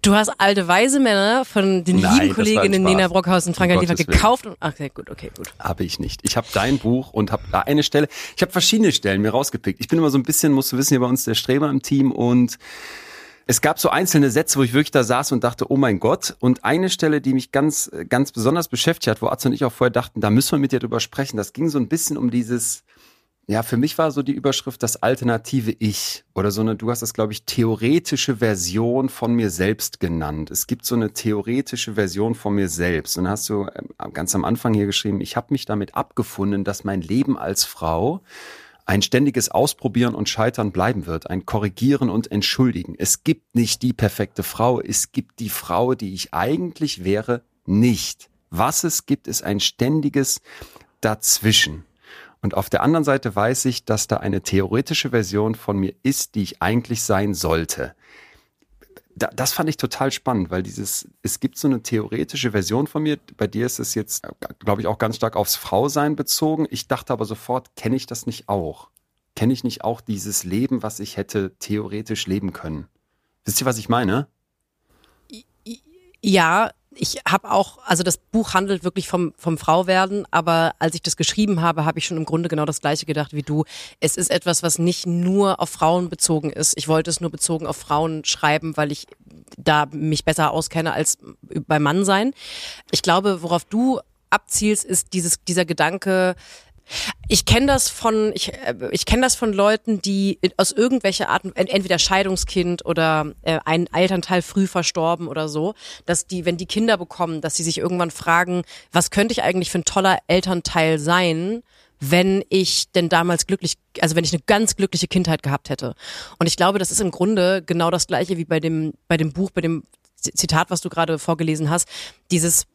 Du hast alte weise Männer von den Nein, lieben Kolleginnen Nena. Brockhaus und Franka Um Liefer gekauft. Und, ach, okay, gut, okay, gut. Habe ich nicht. Ich habe dein Buch und habe da eine Stelle. Ich habe verschiedene Stellen mir rausgepickt. Ich bin immer so ein bisschen, musst du wissen, hier bei uns der Streber im Team und es gab so einzelne Sätze, wo ich wirklich da saß und dachte, oh mein Gott. Und eine Stelle, die mich ganz, ganz besonders beschäftigt hat, wo Atze und ich auch vorher dachten, da müssen wir mit dir drüber sprechen. Das ging so ein bisschen um dieses, ja, für mich war so die Überschrift das alternative Ich oder so eine, du hast das, glaube ich, theoretische Version von mir selbst genannt. Es gibt so eine theoretische Version von mir selbst. Und dann hast du ähm, ganz am Anfang hier geschrieben, ich habe mich damit abgefunden, dass mein Leben als Frau ein ständiges Ausprobieren und Scheitern bleiben wird, ein Korrigieren und Entschuldigen. Es gibt nicht die perfekte Frau, es gibt die Frau, die ich eigentlich wäre, nicht. Was es gibt, ist ein ständiges Dazwischen. Und auf der anderen Seite weiß ich, dass da eine theoretische Version von mir ist, die ich eigentlich sein sollte. Da, das fand ich total spannend, weil dieses, es gibt so eine theoretische Version von mir. Bei dir ist es jetzt, glaube ich, auch ganz stark aufs Frausein bezogen. Ich dachte aber sofort, kenne ich das nicht auch? Kenne ich nicht auch dieses Leben, was ich hätte theoretisch leben können? Wisst ihr, was ich meine? Ja, ich habe auch, also das Buch handelt wirklich vom, vom Frauwerden, aber als ich das geschrieben habe, habe ich schon im Grunde genau das gleiche gedacht wie du. Es ist etwas, was nicht nur auf Frauen bezogen ist. Ich wollte es nur bezogen auf Frauen schreiben, weil ich da mich besser auskenne als beim Mann sein. Ich glaube, worauf du abzielst, ist dieses, dieser Gedanke, ich kenne das von ich, äh, ich kenne das von Leuten, die aus irgendwelcher Art entweder Scheidungskind oder äh, ein Elternteil früh verstorben oder so, dass die wenn die Kinder bekommen, dass sie sich irgendwann fragen, was könnte ich eigentlich für ein toller Elternteil sein? wenn ich denn damals glücklich, also wenn ich eine ganz glückliche Kindheit gehabt hätte. Und ich glaube, das ist im Grunde genau das gleiche wie bei dem, bei dem Buch, bei dem Zitat, was du gerade vorgelesen hast. Dieses,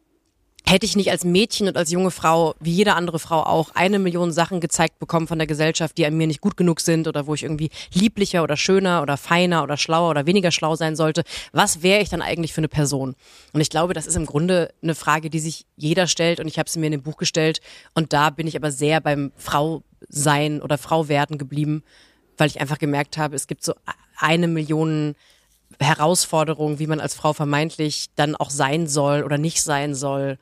hätte ich nicht als Mädchen und als junge Frau, wie jede andere Frau auch, eine Million Sachen gezeigt bekommen von der Gesellschaft, die an mir nicht gut genug sind oder wo ich irgendwie lieblicher oder schöner oder feiner oder schlauer oder weniger schlau sein sollte, was wäre ich dann eigentlich für eine Person? Und ich glaube, das ist im Grunde eine Frage, die sich jeder stellt und ich habe sie mir in dem Buch gestellt und da bin ich aber sehr beim Frau sein oder Frau werden geblieben, weil ich einfach gemerkt habe, es gibt so eine Million Herausforderungen, wie man als Frau vermeintlich dann auch sein soll oder nicht sein soll.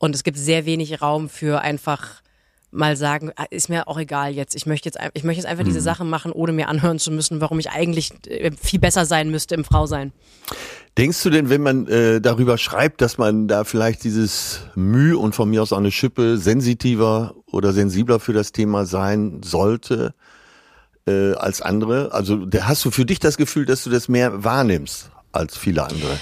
Und es gibt sehr wenig Raum für einfach mal sagen, ah, ist mir auch egal jetzt. Ich möchte jetzt, ich möchte jetzt einfach mhm. diese Sachen machen, ohne mir anhören zu müssen, warum ich eigentlich äh, viel besser sein müsste im Frausein. Denkst du denn, wenn man äh, darüber schreibt, dass man da vielleicht dieses Mühe und von mir aus auch eine Schippe sensitiver oder sensibler für das Thema sein sollte äh, als andere? Also hast du für dich das Gefühl, dass du das mehr wahrnimmst als viele andere?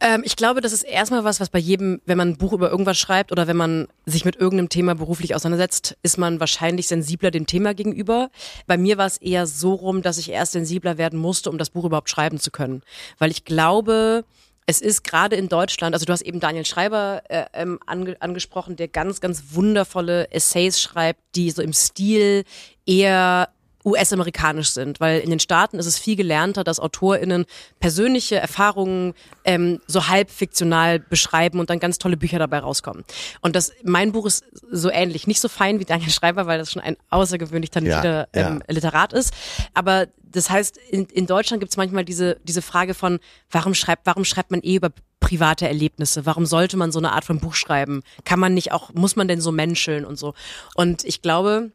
Ähm, ich glaube, das ist erstmal was, was bei jedem, wenn man ein Buch über irgendwas schreibt oder wenn man sich mit irgendeinem Thema beruflich auseinandersetzt, ist man wahrscheinlich sensibler dem Thema gegenüber. Bei mir war es eher so rum, dass ich erst sensibler werden musste, um das Buch überhaupt schreiben zu können. Weil ich glaube, es ist gerade in Deutschland, also du hast eben Daniel Schreiber äh, ähm, ange angesprochen, der ganz, ganz wundervolle Essays schreibt, die so im Stil eher US-amerikanisch sind, weil in den Staaten ist es viel gelernter, dass AutorInnen persönliche Erfahrungen ähm, so halb fiktional beschreiben und dann ganz tolle Bücher dabei rauskommen. Und das, mein Buch ist so ähnlich, nicht so fein wie Daniel Schreiber, weil das schon ein außergewöhnlich talentierter ja, ähm, ja. Literat ist. Aber das heißt, in, in Deutschland gibt es manchmal diese, diese Frage von, warum schreibt, warum schreibt man eh über private Erlebnisse? Warum sollte man so eine Art von Buch schreiben? Kann man nicht auch, muss man denn so menscheln und so? Und ich glaube,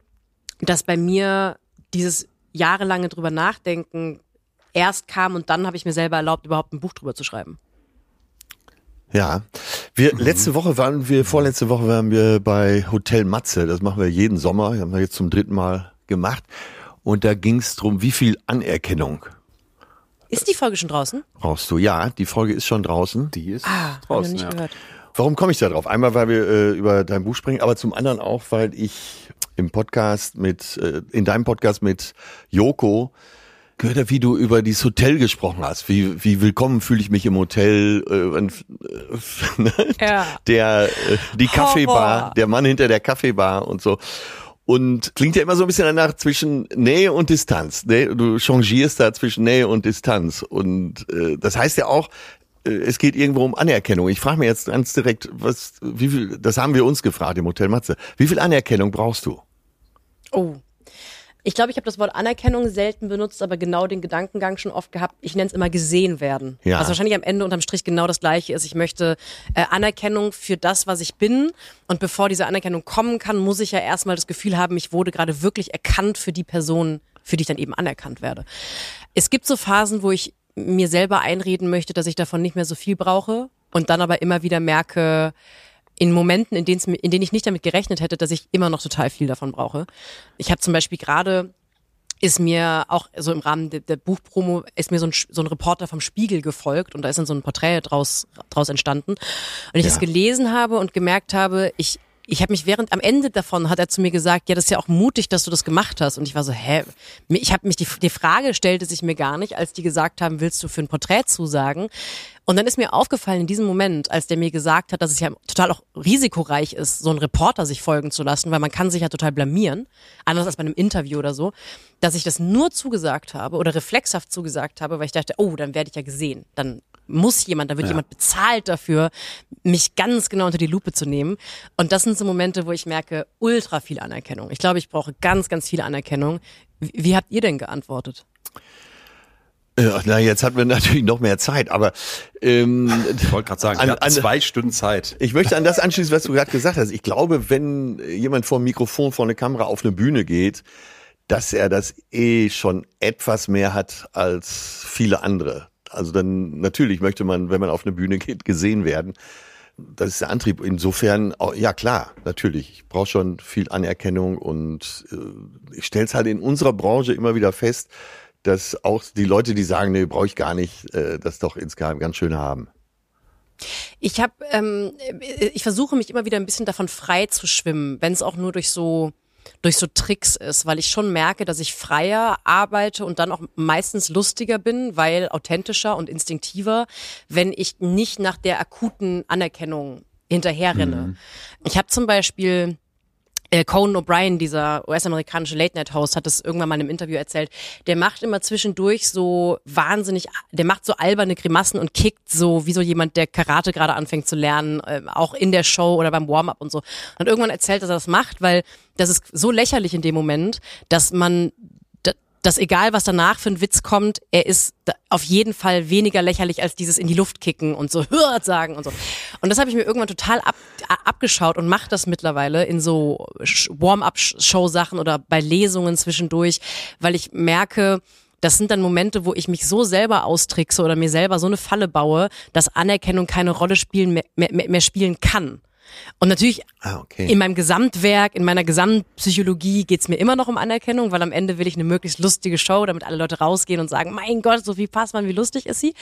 dass bei mir dieses jahrelange drüber nachdenken erst kam und dann habe ich mir selber erlaubt, überhaupt ein Buch drüber zu schreiben. Ja, wir mhm. letzte Woche waren wir, vorletzte Woche waren wir bei Hotel Matze. Das machen wir jeden Sommer. Das haben wir jetzt zum dritten Mal gemacht. Und da ging es darum, wie viel Anerkennung. Ist die Folge schon draußen? Brauchst du? Ja, die Folge ist schon draußen. Die ist ah, draußen. Nicht ja. gehört. Warum komme ich da drauf? Einmal, weil wir äh, über dein Buch sprechen, aber zum anderen auch, weil ich im Podcast mit, äh, in deinem Podcast mit Joko gehört habe, wie du über dieses Hotel gesprochen hast. Wie, wie willkommen fühle ich mich im Hotel. Äh, äh, *laughs* ja. Der, äh, die Kaffeebar, der Mann hinter der Kaffeebar und so. Und klingt ja immer so ein bisschen danach zwischen Nähe und Distanz. Ne? Du changierst da zwischen Nähe und Distanz. Und äh, das heißt ja auch, äh, es geht irgendwo um Anerkennung. Ich frage mir jetzt ganz direkt, was, wie viel, das haben wir uns gefragt im Hotel Matze. Wie viel Anerkennung brauchst du? Oh. Ich glaube, ich habe das Wort Anerkennung selten benutzt, aber genau den Gedankengang schon oft gehabt. Ich nenne es immer gesehen werden. Ja. Was wahrscheinlich am Ende unterm Strich genau das Gleiche ist. Ich möchte äh, Anerkennung für das, was ich bin. Und bevor diese Anerkennung kommen kann, muss ich ja erstmal das Gefühl haben, ich wurde gerade wirklich erkannt für die Person, für die ich dann eben anerkannt werde. Es gibt so Phasen, wo ich mir selber einreden möchte, dass ich davon nicht mehr so viel brauche und dann aber immer wieder merke, in Momenten, in denen, in denen ich nicht damit gerechnet hätte, dass ich immer noch total viel davon brauche. Ich habe zum Beispiel gerade ist mir auch so im Rahmen der, der Buchpromo ist mir so ein, so ein Reporter vom Spiegel gefolgt und da ist dann so ein Porträt draus, draus entstanden. Und ich Ja. es gelesen habe und gemerkt habe, ich, ich habe mich während, am Ende davon hat er zu mir gesagt, ja, das ist ja auch mutig, dass du das gemacht hast. Und ich war so, hä? Ich habe mich, die, die Frage stellte sich mir gar nicht, als die gesagt haben, willst du für ein Porträt zusagen? Und dann ist mir aufgefallen in diesem Moment, als der mir gesagt hat, dass es ja total auch risikoreich ist, so einen Reporter sich folgen zu lassen, weil man kann sich ja total blamieren, anders als bei einem Interview oder so, dass ich das nur zugesagt habe oder reflexhaft zugesagt habe, weil ich dachte, oh, dann werde ich ja gesehen. Dann muss jemand, da wird jemand bezahlt dafür, mich ganz genau unter die Lupe zu nehmen. Und das sind so Momente, wo ich merke, ultra viel Anerkennung. Ich glaube, ich brauche ganz, ganz viel Anerkennung. Wie, wie habt ihr denn geantwortet? Ja, na, jetzt hatten wir *laughs* natürlich noch mehr Zeit, aber ähm, Ich wollte gerade sagen, An- an- zwei Stunden Zeit. ich möchte an das anschließen, was du gerade gesagt hast. Ich glaube, wenn jemand vor dem Mikrofon, vor eine Kamera auf eine Bühne geht, dass er das eh schon etwas mehr hat als viele andere. Also dann natürlich möchte man, wenn man auf eine Bühne geht, gesehen werden. Das ist der Antrieb. Insofern, oh, ja klar, natürlich. Ich brauche schon viel Anerkennung und äh, ich stelle es halt in unserer Branche immer wieder fest, dass auch die Leute, die sagen, nee, brauche ich gar nicht, äh, das doch insgeheim ganz schön haben. Ich habe, ähm, ich versuche mich immer wieder ein bisschen davon frei zu schwimmen, wenn es auch nur durch so durch so Tricks ist, weil ich schon merke, dass ich freier arbeite und dann auch meistens lustiger bin, weil authentischer und instinktiver, wenn ich nicht nach der akuten Anerkennung hinterherrenne. Ich habe zum Beispiel äh, Conan O'Brien, dieser US-amerikanische Late-Night-Host, hat es irgendwann mal in einem Interview erzählt. Der macht immer zwischendurch so wahnsinnig, der macht so alberne Grimassen und kickt so wie so jemand, der Karate gerade anfängt zu lernen, äh, auch in der Show oder beim Warm-up und so. Und irgendwann erzählt, dass er das macht, weil das ist so lächerlich in dem Moment, dass man dass egal was danach für ein Witz kommt, er ist auf jeden Fall weniger lächerlich als dieses in die Luft kicken und so *laughs* hört sagen und so. Und das habe ich mir irgendwann total ab, abgeschaut und mache das mittlerweile in so Warm-up-Show-Sachen oder bei Lesungen zwischendurch, weil ich merke, das sind dann Momente, wo ich mich so selber austrickse oder mir selber so eine Falle baue, dass Anerkennung keine Rolle spielen mehr, mehr, mehr spielen kann. Und natürlich Ah, okay. in meinem Gesamtwerk, in meiner Gesamtpsychologie geht's mir immer noch um Anerkennung, weil am Ende will ich eine möglichst lustige Show, damit alle Leute rausgehen und sagen, mein Gott, Sophie Passmann, wie lustig ist sie.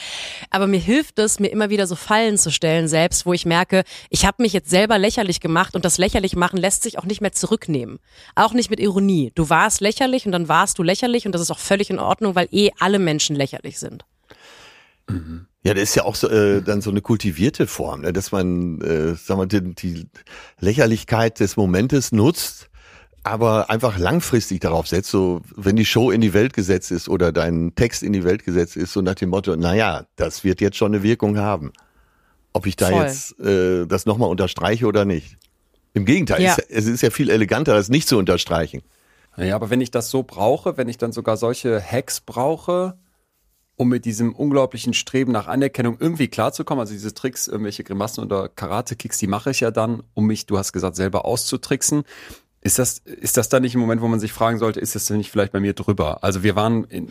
Aber mir hilft es, mir immer wieder so Fallen zu stellen selbst, wo ich merke, ich habe mich jetzt selber lächerlich gemacht und das lächerlich machen lässt sich auch nicht mehr zurücknehmen. Auch nicht mit Ironie. Du warst lächerlich und dann warst du lächerlich und das ist auch völlig in Ordnung, weil eh alle Menschen lächerlich sind. Ja, das ist ja auch so, äh, dann so eine kultivierte Form, ne? dass man, äh, sagen wir, die, die Lächerlichkeit des Momentes nutzt, aber einfach langfristig darauf setzt, so wenn die Show in die Welt gesetzt ist oder dein Text in die Welt gesetzt ist, so nach dem Motto, naja, das wird jetzt schon eine Wirkung haben. Ob ich da Voll. jetzt äh, das nochmal unterstreiche oder nicht. Im Gegenteil, Ja. es, es ist ja viel eleganter, das nicht zu unterstreichen. Ja, aber wenn ich das so brauche, wenn ich dann sogar solche Hacks brauche, um mit diesem unglaublichen Streben nach Anerkennung irgendwie klarzukommen, also diese Tricks, irgendwelche Grimassen oder Karate-Kicks, die mache ich ja dann, um mich, du hast gesagt, selber auszutricksen. Ist das, ist das dann nicht ein Moment, wo man sich fragen sollte, ist das denn nicht vielleicht bei mir drüber? Also wir waren, in,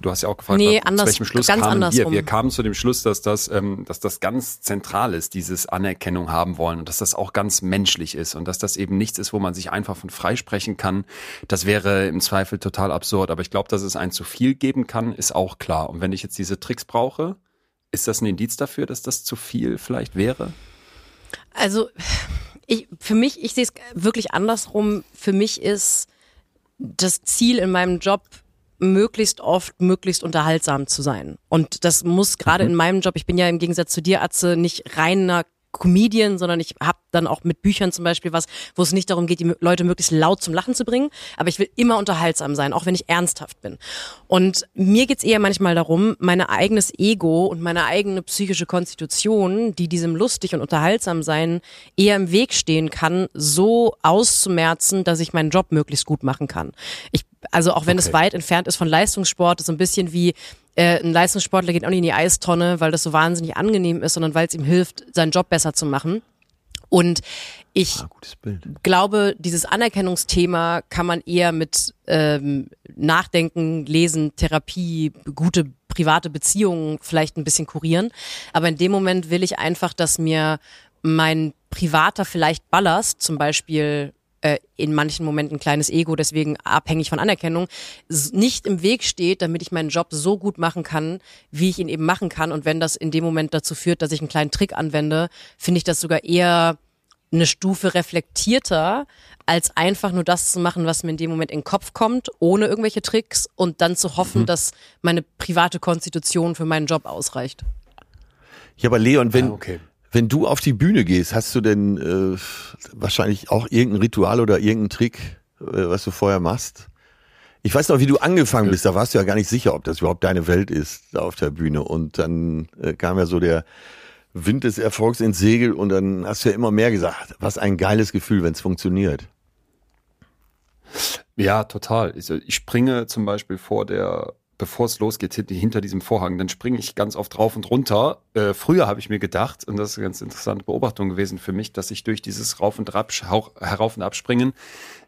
du hast ja auch gefragt, Nee, zu anders- welchem Schluss ganz kamen wir? Wir kamen zu dem Schluss, dass das, ähm, dass das ganz zentral ist, dieses Anerkennung haben wollen und dass das auch ganz menschlich ist und dass das eben nichts ist, wo man sich einfach von freisprechen kann. Das wäre im Zweifel total absurd. Aber ich glaube, dass es ein zu viel geben kann, ist auch klar. Und wenn ich jetzt diese Tricks brauche, ist das ein Indiz dafür, dass das zu viel vielleicht wäre? Also ich, für mich, ich sehe es wirklich andersrum. Für mich ist das Ziel in meinem Job möglichst oft möglichst unterhaltsam zu sein. Und das muss gerade in meinem Job, ich bin ja im Gegensatz zu dir, Atze, nicht reiner Comedian, sondern ich habe dann auch mit Büchern zum Beispiel was, wo es nicht darum geht, die Leute möglichst laut zum Lachen zu bringen, aber ich will immer unterhaltsam sein, auch wenn ich ernsthaft bin. Und mir geht's eher manchmal darum, mein eigenes Ego und meine eigene psychische Konstitution, die diesem lustig und unterhaltsam sein eher im Weg stehen kann, so auszumerzen, dass ich meinen Job möglichst gut machen kann. Ich, also auch wenn es Okay. weit entfernt ist von Leistungssport, ist so ein bisschen wie äh, ein Leistungssportler geht auch nicht in die Eistonne, weil das so wahnsinnig angenehm ist, sondern weil es ihm hilft, seinen Job besser zu machen. Und ich Ah, glaube, dieses Anerkennungsthema kann man eher mit ähm, Nachdenken, Lesen, Therapie, gute private Beziehungen vielleicht ein bisschen kurieren. Aber in dem Moment will ich einfach, dass mir mein privater vielleicht Ballast, zum Beispiel äh, in manchen Momenten ein kleines Ego, deswegen abhängig von Anerkennung, nicht im Weg steht, damit ich meinen Job so gut machen kann, wie ich ihn eben machen kann. Und wenn das in dem Moment dazu führt, dass ich einen kleinen Trick anwende, finde ich das sogar eher eine Stufe reflektierter, als einfach nur das zu machen, was mir in dem Moment in den Kopf kommt, ohne irgendwelche Tricks und dann zu hoffen, Mhm. dass meine private Konstitution für meinen Job ausreicht. Ja, aber Leon, wenn, Ah, okay. Wenn du auf die Bühne gehst, hast du denn äh, wahrscheinlich auch irgendein Ritual oder irgendeinen Trick, äh, was du vorher machst? Ich weiß noch, wie du angefangen bist, da warst du ja gar nicht sicher, ob das überhaupt deine Welt ist, da auf der Bühne. Und dann äh, kam ja so der Wind des Erfolgs ins Segel und dann hast du ja immer mehr gesagt, was ein geiles Gefühl, wenn es funktioniert. Ja, total. Ich, ich springe zum Beispiel vor der, bevor es losgeht, hint- hinter diesem Vorhang, dann springe ich ganz oft drauf und runter. Äh, früher habe ich mir gedacht, und das ist eine ganz interessante Beobachtung gewesen für mich, dass ich durch dieses Rauf und Rab, Hauch- Herauf und Abspringen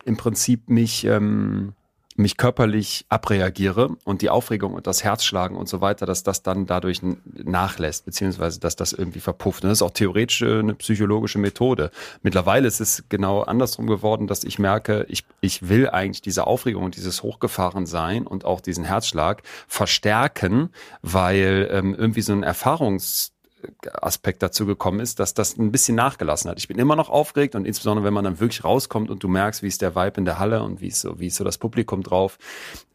im Prinzip mich, ähm, mich körperlich abreagiere und die Aufregung und das Herzschlagen und so weiter, dass das dann dadurch nachlässt, beziehungsweise dass das irgendwie verpufft. Das ist auch theoretisch äh, eine psychologische Methode. Mittlerweile ist es genau andersrum geworden, dass ich merke, ich, ich will eigentlich diese Aufregung und dieses Hochgefahrensein und auch diesen Herzschlag verstärken, weil ähm, irgendwie so ein Erfahrungs Aspekt dazu gekommen ist, dass das ein bisschen nachgelassen hat. Ich bin immer noch aufgeregt und insbesondere wenn man dann wirklich rauskommt und du merkst, wie ist der Vibe in der Halle und wie ist so, wie ist so das Publikum drauf.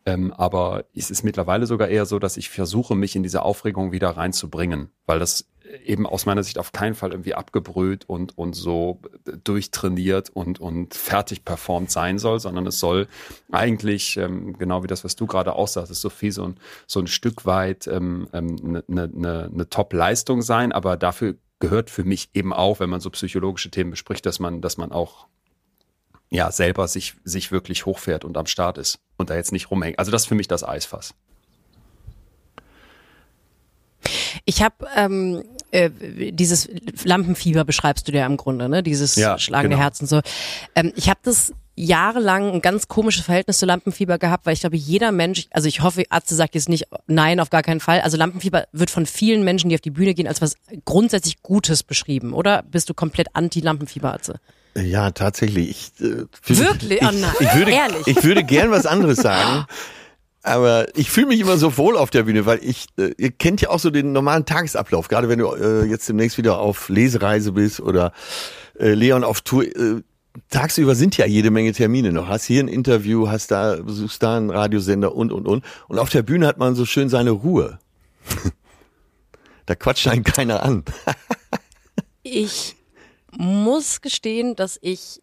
Ähm, aber es ist mittlerweile sogar eher so, dass ich versuche, mich in diese Aufregung wieder reinzubringen, weil das eben aus meiner Sicht auf keinen Fall irgendwie abgebrüht und, und so durchtrainiert und, und fertig performt sein soll, sondern es soll eigentlich, ähm, genau wie das, was du gerade auch sagtest, so viel so ein, so ein Stück weit ähm, ähm, eine ne, ne, ne Top-Leistung sein, aber dafür gehört für mich eben auch, wenn man so psychologische Themen bespricht, dass man, dass man auch ja selber sich, sich wirklich hochfährt und am Start ist und da jetzt nicht rumhängt. Also das ist für mich das Eisfass. Ich habe ähm, äh, dieses Lampenfieber beschreibst du dir im Grunde, ne? Dieses Ja, schlagende genau. Herz und so. Ähm, ich habe das jahrelang ein ganz komisches Verhältnis zu Lampenfieber gehabt, weil ich glaube, jeder Mensch, also ich hoffe, Arzt sagt jetzt nicht nein, auf gar keinen Fall. Also Lampenfieber wird von vielen Menschen, die auf die Bühne gehen, als was grundsätzlich Gutes beschrieben, oder? Bist du komplett anti-Lampenfieber, Atze? Ja, tatsächlich. Ich, äh, Wirklich? Ich, Oh nein, ich, würde, ehrlich? ich würde gern was anderes sagen. *laughs* Aber ich fühle mich immer so wohl auf der Bühne, weil ich, äh, ihr kennt ja auch so den normalen Tagesablauf, gerade wenn du äh, jetzt demnächst wieder auf Lesereise bist oder äh, Leon auf Tour. Äh, tagsüber sind ja jede Menge Termine noch. Hast hier ein Interview, hast da, besuchst da einen Radiosender und, und, und. Und auf der Bühne hat man so schön seine Ruhe. *laughs* da quatscht einen keiner an. *laughs* Ich muss gestehen, dass ich,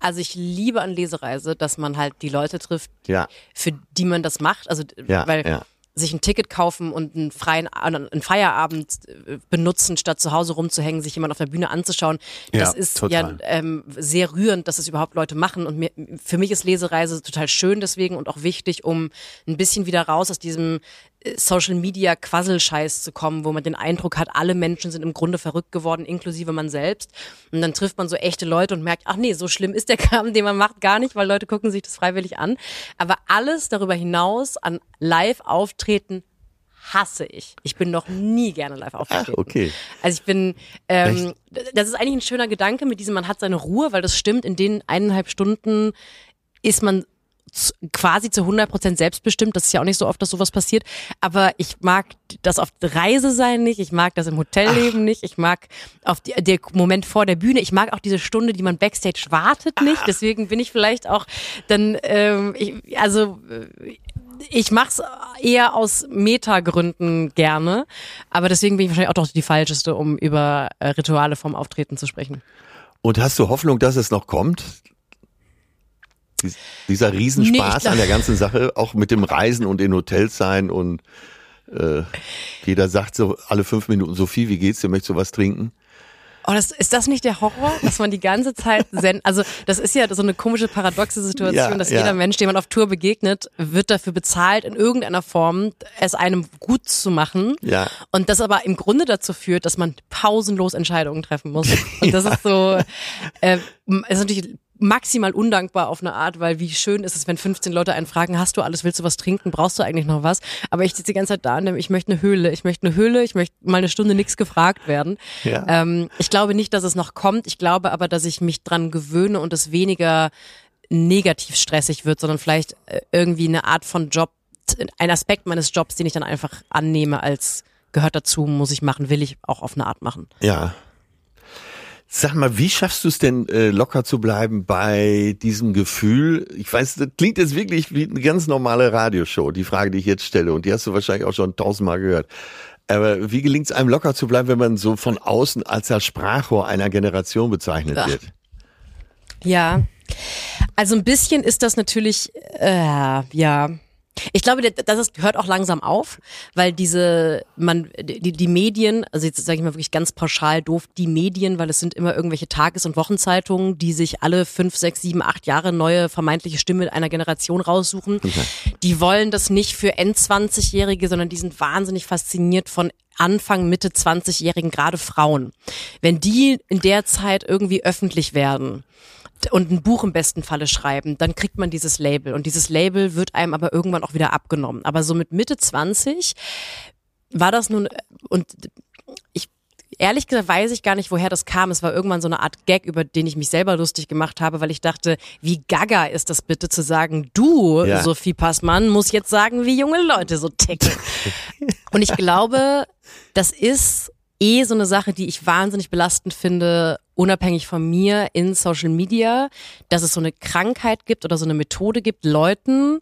also ich liebe an Lesereise, dass man halt die Leute trifft, Ja. für die man das macht. Also Ja, weil ja. sich ein Ticket kaufen und einen freien einen Feierabend äh, benutzen, statt zu Hause rumzuhängen, sich jemand auf der Bühne anzuschauen. Das ist total. ja ähm, sehr rührend, dass es überhaupt Leute machen. Und mir, für mich ist Lesereise total schön deswegen und auch wichtig, um ein bisschen wieder raus aus diesem Social Media Quasselscheiß zu kommen, wo man den Eindruck hat, alle Menschen sind im Grunde verrückt geworden, inklusive man selbst. Und dann trifft man so echte Leute und merkt, ach nee, so schlimm ist der *laughs* Kram, den man macht, gar nicht, weil Leute gucken sich das freiwillig an. Aber alles darüber hinaus an Live-Auftreten hasse ich. Ich bin noch nie gerne live aufgetreten. Ach, okay. Also ich bin, ähm, das ist eigentlich ein schöner Gedanke mit diesem, man hat seine Ruhe, weil das stimmt, in den eineinhalb Stunden ist man quasi zu 100% selbstbestimmt. Das ist ja auch nicht so oft, dass sowas passiert. Aber ich mag das auf Reise sein nicht. Ich mag das im Hotellleben nicht. Ich mag auf die, der Moment vor der Bühne. Ich mag auch diese Stunde, die man backstage wartet nicht. Deswegen bin ich vielleicht auch dann, ähm, ich, also äh, ich mach's eher aus Metagründen gerne, aber deswegen bin ich wahrscheinlich auch doch die falscheste, um über äh, Rituale vom Auftreten zu sprechen. Und hast du Hoffnung, dass es noch kommt? Dies- Dieser Nee, Riesenspaß glaub- an der ganzen Sache, auch mit dem Reisen und in Hotels sein und äh, jeder sagt so alle fünf Minuten, Sophie, wie geht's dir? Möchtest du was trinken? Oh, das, ist das nicht der Horror, dass man die ganze Zeit send also das ist ja so eine komische paradoxe Situation, Ja, dass ja. jeder Mensch, dem man auf Tour begegnet, wird dafür bezahlt, in irgendeiner Form es einem gut zu machen. Ja. Und das aber im Grunde dazu führt, dass man pausenlos Entscheidungen treffen muss. *laughs* Und das ist so, äh, ist natürlich maximal undankbar auf eine Art, weil wie schön ist es, wenn 15 Leute einen fragen, hast du alles, willst du was trinken, brauchst du eigentlich noch was? Aber ich sitze die ganze Zeit da und ich möchte eine Höhle, ich möchte eine Höhle, ich möchte mal eine Stunde nichts gefragt werden. Ja. Ähm, ich glaube nicht, dass es noch kommt. Ich glaube aber, dass ich mich dran gewöhne und es weniger negativ stressig wird, sondern vielleicht äh, irgendwie eine Art von Job, ein Aspekt meines Jobs, den ich dann einfach annehme als gehört dazu, muss ich machen, will ich auch auf eine Art machen. Ja. Sag mal, wie schaffst du es denn, äh, locker zu bleiben bei diesem Gefühl? Ich weiß, das klingt jetzt wirklich wie eine ganz normale Radioshow, die Frage, die ich jetzt stelle. Und die hast du wahrscheinlich auch schon tausendmal gehört. Aber wie gelingt es einem locker zu bleiben, wenn man so von außen als das Sprachrohr einer Generation bezeichnet Ach. wird? Ja. Also ein bisschen ist das natürlich, äh, ja. Ich glaube, das ist, hört auch langsam auf, weil diese, man, die, die Medien, also jetzt sage ich mal wirklich ganz pauschal doof, die Medien, weil es sind immer irgendwelche Tages- und Wochenzeitungen, die sich alle fünf, sechs, sieben, acht Jahre neue vermeintliche Stimme einer Generation raussuchen. Die wollen das nicht für End-20-Jährige, sondern die sind wahnsinnig fasziniert von Anfang, Mitte 20-Jährigen, gerade Frauen. Wenn die in der Zeit irgendwie öffentlich werden, und ein Buch im besten Falle schreiben, dann kriegt man dieses Label. Und dieses Label wird einem aber irgendwann auch wieder abgenommen. Aber so mit Mitte 20 war das nun, und ich, ehrlich gesagt weiß ich gar nicht, woher das kam. Es war irgendwann so eine Art Gag, über den ich mich selber lustig gemacht habe, weil ich dachte, wie gaga ist das bitte zu sagen, du, Ja. Sophie Passmann, muss jetzt sagen, wie junge Leute so ticken. *laughs* und ich glaube, das ist eh so eine Sache, die ich wahnsinnig belastend finde, unabhängig von mir in Social Media, dass es so eine Krankheit gibt oder so eine Methode gibt, Leuten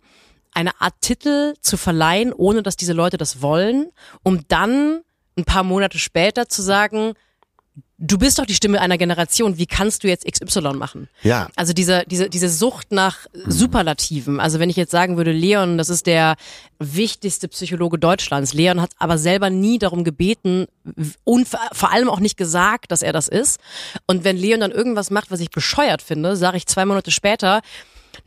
eine Art Titel zu verleihen, ohne dass diese Leute das wollen, um dann ein paar Monate später zu sagen, du bist doch die Stimme einer Generation, wie kannst du jetzt XY machen? Ja. Also diese, diese, diese Sucht nach Superlativen. Also wenn ich jetzt sagen würde, Leon, das ist der wichtigste Psychologe Deutschlands. Leon hat aber selber nie darum gebeten und vor- vor allem auch nicht gesagt, dass er das ist. Und wenn Leon dann irgendwas macht, was ich bescheuert finde, sage ich zwei Monate später,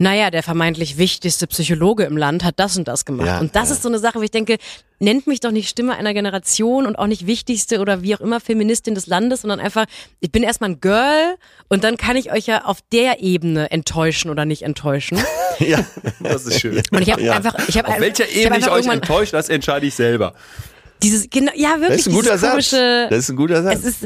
naja, der vermeintlich wichtigste Psychologe im Land hat das und das gemacht. Ja, und das ja. ist so eine Sache, wo ich denke, nennt mich doch nicht Stimme einer Generation und auch nicht wichtigste oder wie auch immer Feministin des Landes, sondern einfach, ich bin erstmal ein Girl und dann kann ich euch ja auf der Ebene enttäuschen oder nicht enttäuschen. *laughs* Ja. Das ist schön. Und ich habe Ja. einfach, ich habe Auf welcher ich Ebene ich einfach euch enttäuscht, das entscheide ich selber. dieses, genau, ja Das wirklich ist ein guter Satz. Das ist ein guter Satz. es ist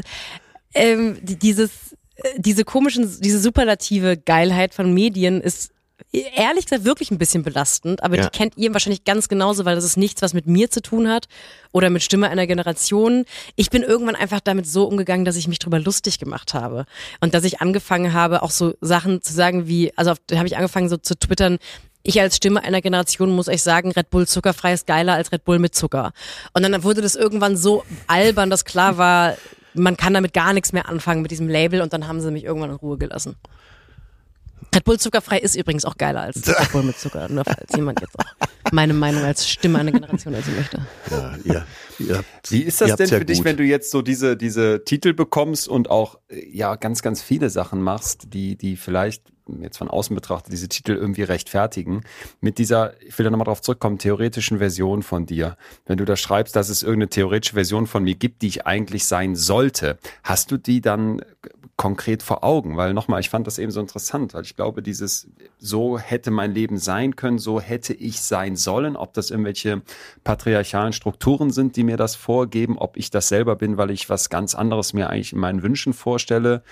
ähm, die- dieses äh, diese komischen diese superlative Geilheit von Medien ist ehrlich gesagt wirklich ein bisschen belastend, aber Ja. die kennt ihr wahrscheinlich ganz genauso, weil das ist nichts, was mit mir zu tun hat oder mit Stimme einer Generation. Ich bin irgendwann einfach damit so umgegangen, dass ich mich drüber lustig gemacht habe und dass ich angefangen habe, auch so Sachen zu sagen wie, also da habe ich angefangen so zu twittern, ich als Stimme einer Generation muss euch sagen, Red Bull zuckerfrei ist geiler als Red Bull mit Zucker. Und dann wurde das irgendwann so albern, dass klar war, man kann damit gar nichts mehr anfangen mit diesem Label und dann haben sie mich irgendwann in Ruhe gelassen. Red Bull zuckerfrei ist übrigens auch geiler als Red Bull mit Zucker, nur falls jemand jetzt auch meine Meinung als Stimme einer Generation also möchte. ja, ja, habt- Wie ist das denn habt's ja für dich, gut. wenn du jetzt so diese, diese Titel bekommst und auch äh, ja ganz, ganz viele Sachen machst, die, die vielleicht jetzt von außen betrachtet diese Titel irgendwie rechtfertigen, mit dieser, ich will da nochmal drauf zurückkommen, theoretischen Version von dir. Wenn du da schreibst, dass es irgendeine theoretische Version von mir gibt, die ich eigentlich sein sollte, hast du die dann konkret vor Augen? Weil nochmal, ich fand das eben so interessant, weil ich glaube, dieses, so hätte mein Leben sein können, so hätte ich sein sollen, ob das irgendwelche patriarchalen Strukturen sind, die mir das vorgeben, ob ich das selber bin, weil ich was ganz anderes mir eigentlich in meinen Wünschen vorstelle.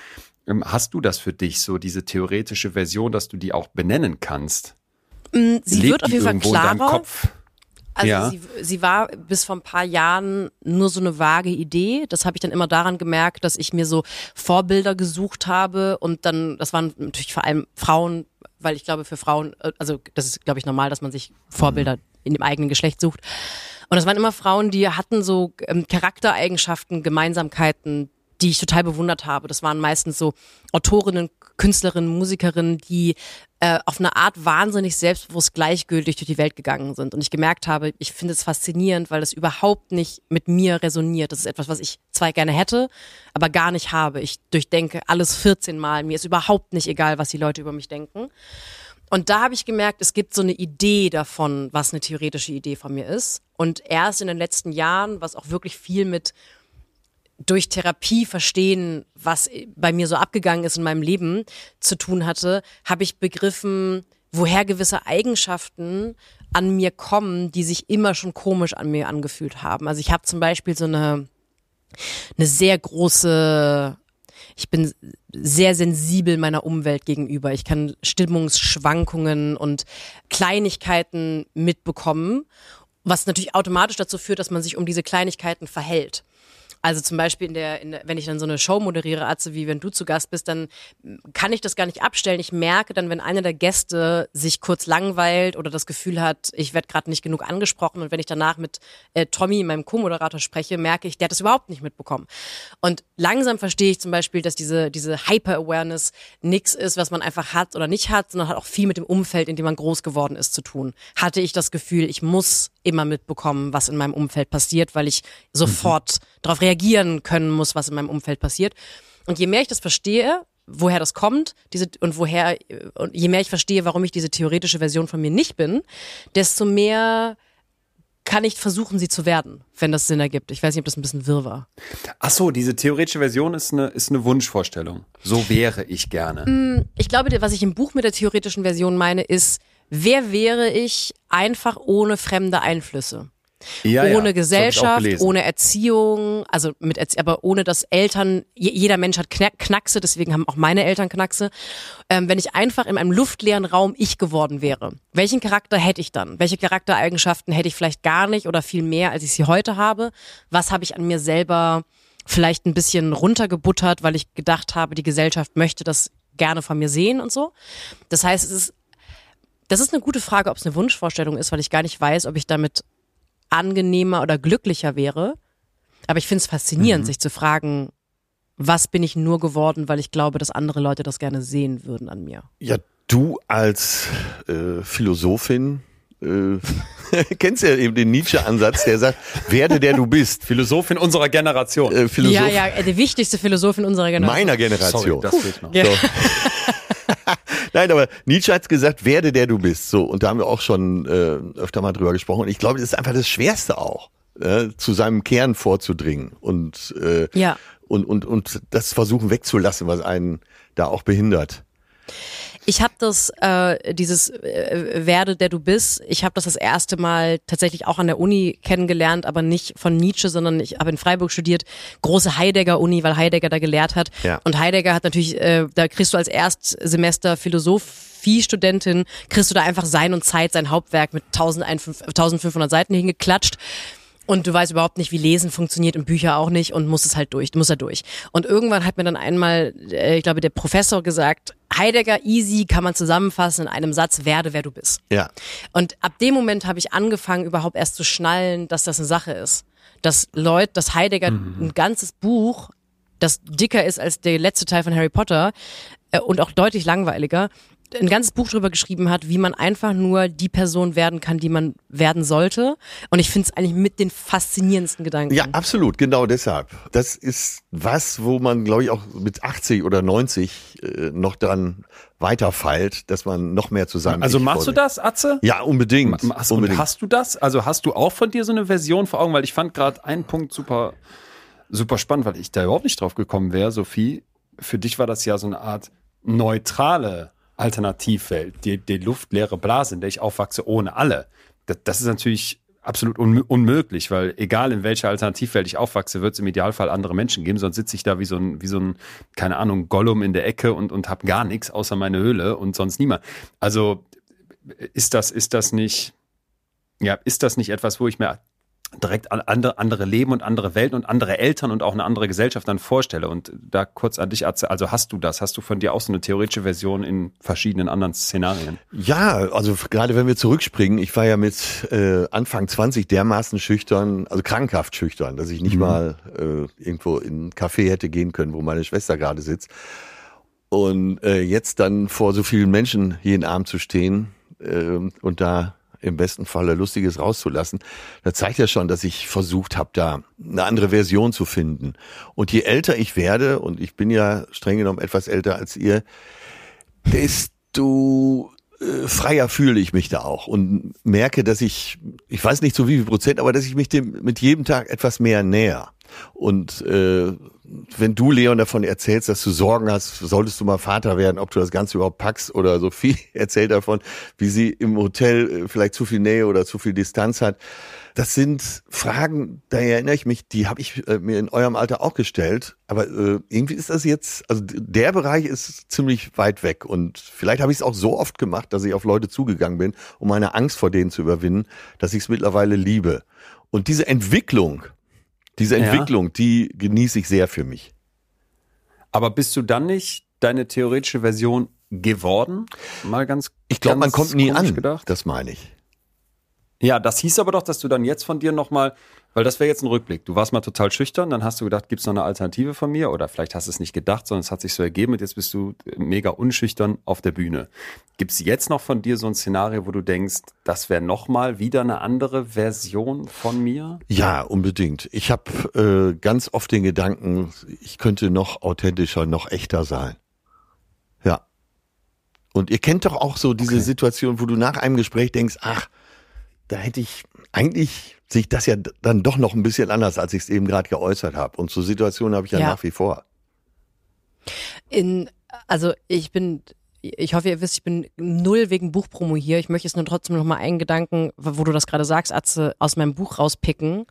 Ähm, Hast du das für dich, so diese theoretische Version, dass du die auch benennen kannst? Sie Lebt wird auf jeden Fall klarer. Also Ja. sie, sie war bis vor ein paar Jahren nur so eine vage Idee. Das habe ich dann immer daran gemerkt, dass ich mir so Vorbilder gesucht habe und dann, das waren natürlich vor allem Frauen, weil ich glaube für Frauen, äh, also das ist glaube ich normal, dass man sich Vorbilder in dem eigenen Geschlecht sucht. Und das waren immer Frauen, die hatten so ähm, Charaktereigenschaften, Gemeinsamkeiten, die ich total bewundert habe. Das waren meistens so Autorinnen, Künstlerinnen, Musikerinnen, die äh, auf eine Art wahnsinnig selbstbewusst gleichgültig durch die Welt gegangen sind. Und ich gemerkt habe, ich finde es faszinierend, weil das überhaupt nicht mit mir resoniert. Das ist etwas, was ich zwar gerne hätte, aber gar nicht habe. Ich durchdenke alles 14 Mal. Mir ist überhaupt nicht egal, was die Leute über mich denken. Und da habe ich gemerkt, es gibt so eine Idee davon, was eine theoretische Idee von mir ist. Und erst in den letzten Jahren, was auch wirklich viel mit durch Therapie verstehen, was bei mir so abgegangen ist in meinem Leben zu tun hatte, habe ich begriffen, woher gewisse Eigenschaften an mir kommen, die sich immer schon komisch an mir angefühlt haben. Also ich habe zum Beispiel so eine, eine sehr große, ich bin sehr sensibel meiner Umwelt gegenüber. Ich kann Stimmungsschwankungen und Kleinigkeiten mitbekommen, was natürlich automatisch dazu führt, dass man sich um diese Kleinigkeiten verhält. Also zum Beispiel in der, in der, wenn ich dann so eine Show moderiere, Atze, wie wenn du zu Gast bist, dann kann ich das gar nicht abstellen. Ich merke dann, wenn einer der Gäste sich kurz langweilt oder das Gefühl hat, ich werde gerade nicht genug angesprochen und wenn ich danach mit äh, Tommy, meinem Co-Moderator, spreche, merke ich, der hat das überhaupt nicht mitbekommen. Und langsam verstehe ich zum Beispiel, dass diese, diese Hyper-Awareness nichts ist, was man einfach hat oder nicht hat, sondern hat auch viel mit dem Umfeld, in dem man groß geworden ist, zu tun. Hatte ich das Gefühl, ich muss immer mitbekommen, was in meinem Umfeld passiert, weil ich sofort mhm. darauf reagieren können muss, was in meinem Umfeld passiert. Und je mehr ich das verstehe, woher das kommt, diese und woher und je mehr ich verstehe, warum ich diese theoretische Version von mir nicht bin, desto mehr kann ich versuchen, sie zu werden, wenn das Sinn ergibt. Ich weiß nicht, ob das ein bisschen wirr war. Ach so, diese theoretische Version ist eine, ist eine Wunschvorstellung. So wäre ich gerne. Mm, ich glaube, was ich im Buch mit der theoretischen Version meine, ist, wer wäre ich einfach ohne fremde Einflüsse? Ja, ohne ja. Gesellschaft, ohne Erziehung, also mit Erzie aber ohne dass Eltern, jeder Mensch hat Knackse, deswegen haben auch meine Eltern Knackse. Ähm, wenn ich einfach in einem luftleeren Raum ich geworden wäre, welchen Charakter hätte ich dann? Welche Charaktereigenschaften hätte ich vielleicht gar nicht oder viel mehr, als ich sie heute habe? Was habe ich an mir selber vielleicht ein bisschen runtergebuttert, weil ich gedacht habe, die Gesellschaft möchte das gerne von mir sehen und so. Das heißt, es ist das ist eine gute Frage, ob es eine Wunschvorstellung ist, weil ich gar nicht weiß, ob ich damit angenehmer oder glücklicher wäre. Aber ich finde es faszinierend, mhm. sich zu fragen, was bin ich nur geworden, weil ich glaube, dass andere Leute das gerne sehen würden an mir. Ja, du als äh, Philosophin äh, *laughs* kennst ja eben den Nietzsche-Ansatz, der sagt, werde der du bist. Philosophin unserer Generation. Äh, Philosoph ja, ja, der wichtigste Philosophin unserer Generation. Meiner Generation. Sorry, das fehlt noch. So. *laughs* Nein, aber Nietzsche hat gesagt, werde der du bist. So, und da haben wir auch schon äh, öfter mal drüber gesprochen. Und ich glaube, das ist einfach das Schwerste auch, äh, zu seinem Kern vorzudringen und, äh, ja. und, und, und das versuchen wegzulassen, was einen da auch behindert. Ich habe das, äh, dieses äh, Werde, der du bist, ich habe das das erste Mal tatsächlich auch an der Uni kennengelernt, aber nicht von Nietzsche, sondern ich habe in Freiburg studiert, große Heidegger-Uni, weil Heidegger da gelehrt hat. Ja. Und Heidegger hat natürlich, äh, da kriegst du als Erstsemester Philosophie-Studentin, kriegst du da einfach Sein und Zeit, sein Hauptwerk mit 1500 Seiten hingeklatscht und du weißt überhaupt nicht, wie Lesen funktioniert und Bücher auch nicht und musst es halt durch, du musst da durch. Und irgendwann hat mir dann einmal, äh, ich glaube, der Professor gesagt, Heidegger easy kann man zusammenfassen in einem Satz, werde wer du bist. Ja. Und ab dem Moment habe ich angefangen, überhaupt erst zu schnallen, dass das eine Sache ist. Dass Leute, dass Heidegger mhm. ein ganzes Buch, das dicker ist als der letzte Teil von Harry Potter äh, und auch deutlich langweiliger, ein ganzes Buch darüber geschrieben hat, wie man einfach nur die Person werden kann, die man werden sollte. Und ich finde es eigentlich mit den faszinierendsten Gedanken. Ja, absolut, genau deshalb. Das ist was, wo man, glaube ich, auch mit 80 oder 90 äh, noch dran weiterfeilt, dass man noch mehr zusammen. Also machst du das, Atze? Ja, unbedingt. Hast, unbedingt. hast du das? Also hast du auch von dir so eine Version vor Augen? Weil ich fand gerade einen Punkt super, super spannend, weil ich da überhaupt nicht drauf gekommen wäre, Sophie. Für dich war das ja so eine Art neutrale Alternativwelt, die, die luftleere Blase, in der ich aufwachse, ohne alle. Das, das ist natürlich absolut un unmöglich, weil egal in welcher Alternativwelt ich aufwachse, wird es im Idealfall andere Menschen geben, sonst sitze ich da wie so ein, wie so ein, keine Ahnung, Gollum in der Ecke und, und habe gar nichts außer meine Höhle und sonst niemand. Also ist das, ist das nicht, ja, ist das nicht etwas, wo ich mir direkt andere, andere Leben und andere Welten und andere Eltern und auch eine andere Gesellschaft dann vorstelle. Und da kurz an dich, also hast du das? Hast du von dir auch so eine theoretische Version in verschiedenen anderen Szenarien? Ja, also gerade wenn wir zurückspringen, ich war ja mit äh, Anfang 20 dermaßen schüchtern, also krankhaft schüchtern, dass ich nicht mhm. mal äh, irgendwo in ein Café hätte gehen können, wo meine Schwester gerade sitzt. Und äh, jetzt dann vor so vielen Menschen jeden Abend zu stehen äh, und da im besten Falle Lustiges rauszulassen, da zeigt ja schon, dass ich versucht habe, da eine andere Version zu finden. Und je älter ich werde, und ich bin ja streng genommen etwas älter als ihr, desto äh, freier fühle ich mich da auch und merke, dass ich, ich weiß nicht zu wie viel Prozent, aber dass ich mich dem mit jedem Tag etwas mehr näher. Und äh, wenn du, Leon, davon erzählst, dass du Sorgen hast, solltest du mal Vater werden, ob du das Ganze überhaupt packst oder Sophie *laughs* erzählt davon, wie sie im Hotel äh, vielleicht zu viel Nähe oder zu viel Distanz hat. Das sind Fragen, da erinnere ich mich, die habe ich äh, mir in eurem Alter auch gestellt. Aber äh, irgendwie ist das jetzt, also der Bereich ist ziemlich weit weg. Und vielleicht habe ich es auch so oft gemacht, dass ich auf Leute zugegangen bin, um meine Angst vor denen zu überwinden, dass ich es mittlerweile liebe. Und diese Entwicklung, diese Ja. Entwicklung, die genieße ich sehr für mich. Aber bist du dann nicht deine theoretische Version geworden? Mal ganz. Ich glaube, man kommt nie an. Gedacht. Das meine ich. Ja, das hieß aber doch, dass du dann jetzt von dir nochmal, weil das wäre jetzt ein Rückblick. Du warst mal total schüchtern, dann hast du gedacht, gibt's noch eine Alternative von mir? Oder vielleicht hast du es nicht gedacht, sondern es hat sich so ergeben und jetzt bist du mega unschüchtern auf der Bühne. Gibt's jetzt noch von dir so ein Szenario, wo du denkst, das wäre nochmal wieder eine andere Version von mir? Ja, unbedingt. Ich habe äh, ganz oft den Gedanken, ich könnte noch authentischer, noch echter sein. Ja. Und ihr kennt doch auch so diese Okay. Situation, wo du nach einem Gespräch denkst, ach, da hätte ich, eigentlich sehe ich das ja dann doch noch ein bisschen anders, als ich es eben gerade geäußert habe. Und so Situationen habe ich ja, Ja. nach wie vor. In, also ich bin, ich hoffe, ihr wisst, ich bin null wegen Buchpromo hier. Ich möchte jetzt nur trotzdem noch mal einen Gedanken, wo du das gerade sagst, Atze, aus meinem Buch rauspicken,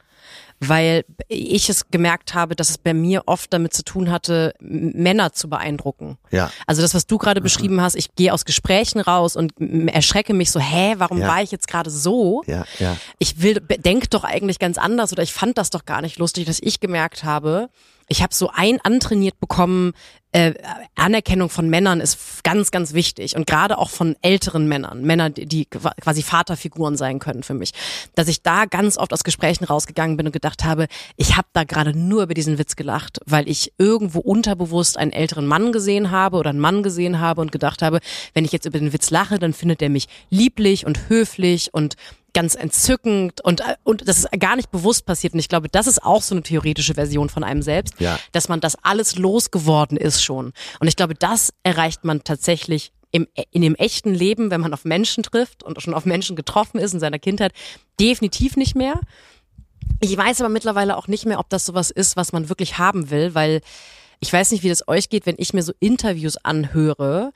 weil ich es gemerkt habe, dass es bei mir oft damit zu tun hatte, Männer zu beeindrucken. Ja. Also das, was du gerade beschrieben hast, ich gehe aus Gesprächen raus und erschrecke mich so, hä, warum Ja. war ich jetzt gerade so? Ja, ja. ich will, denk doch eigentlich ganz anders oder ich fand das doch gar nicht lustig, dass ich gemerkt habe, ich habe so ein antrainiert bekommen, äh, Anerkennung von Männern ist ganz, ganz wichtig. Und gerade auch von älteren Männern, Männer, die, die qua- quasi Vaterfiguren sein können für mich, dass ich da ganz oft aus Gesprächen rausgegangen bin und gedacht habe, ich habe da gerade nur über diesen Witz gelacht, weil ich irgendwo unterbewusst einen älteren Mann gesehen habe oder einen Mann gesehen habe und gedacht habe, wenn ich jetzt über den Witz lache, dann findet er mich lieblich und höflich und ganz entzückend und, äh, und das ist gar nicht bewusst passiert. Und ich glaube, das ist auch so eine theoretische Version von einem selbst, Ja. dass man das alles losgeworden ist schon. Und ich glaube, das erreicht man tatsächlich im, in dem echten Leben, wenn man auf Menschen trifft und schon auf Menschen getroffen ist in seiner Kindheit, definitiv nicht mehr. Ich weiß aber mittlerweile auch nicht mehr, ob das sowas ist, was man wirklich haben will, weil ich weiß nicht, wie das euch geht, wenn ich mir so Interviews anhöre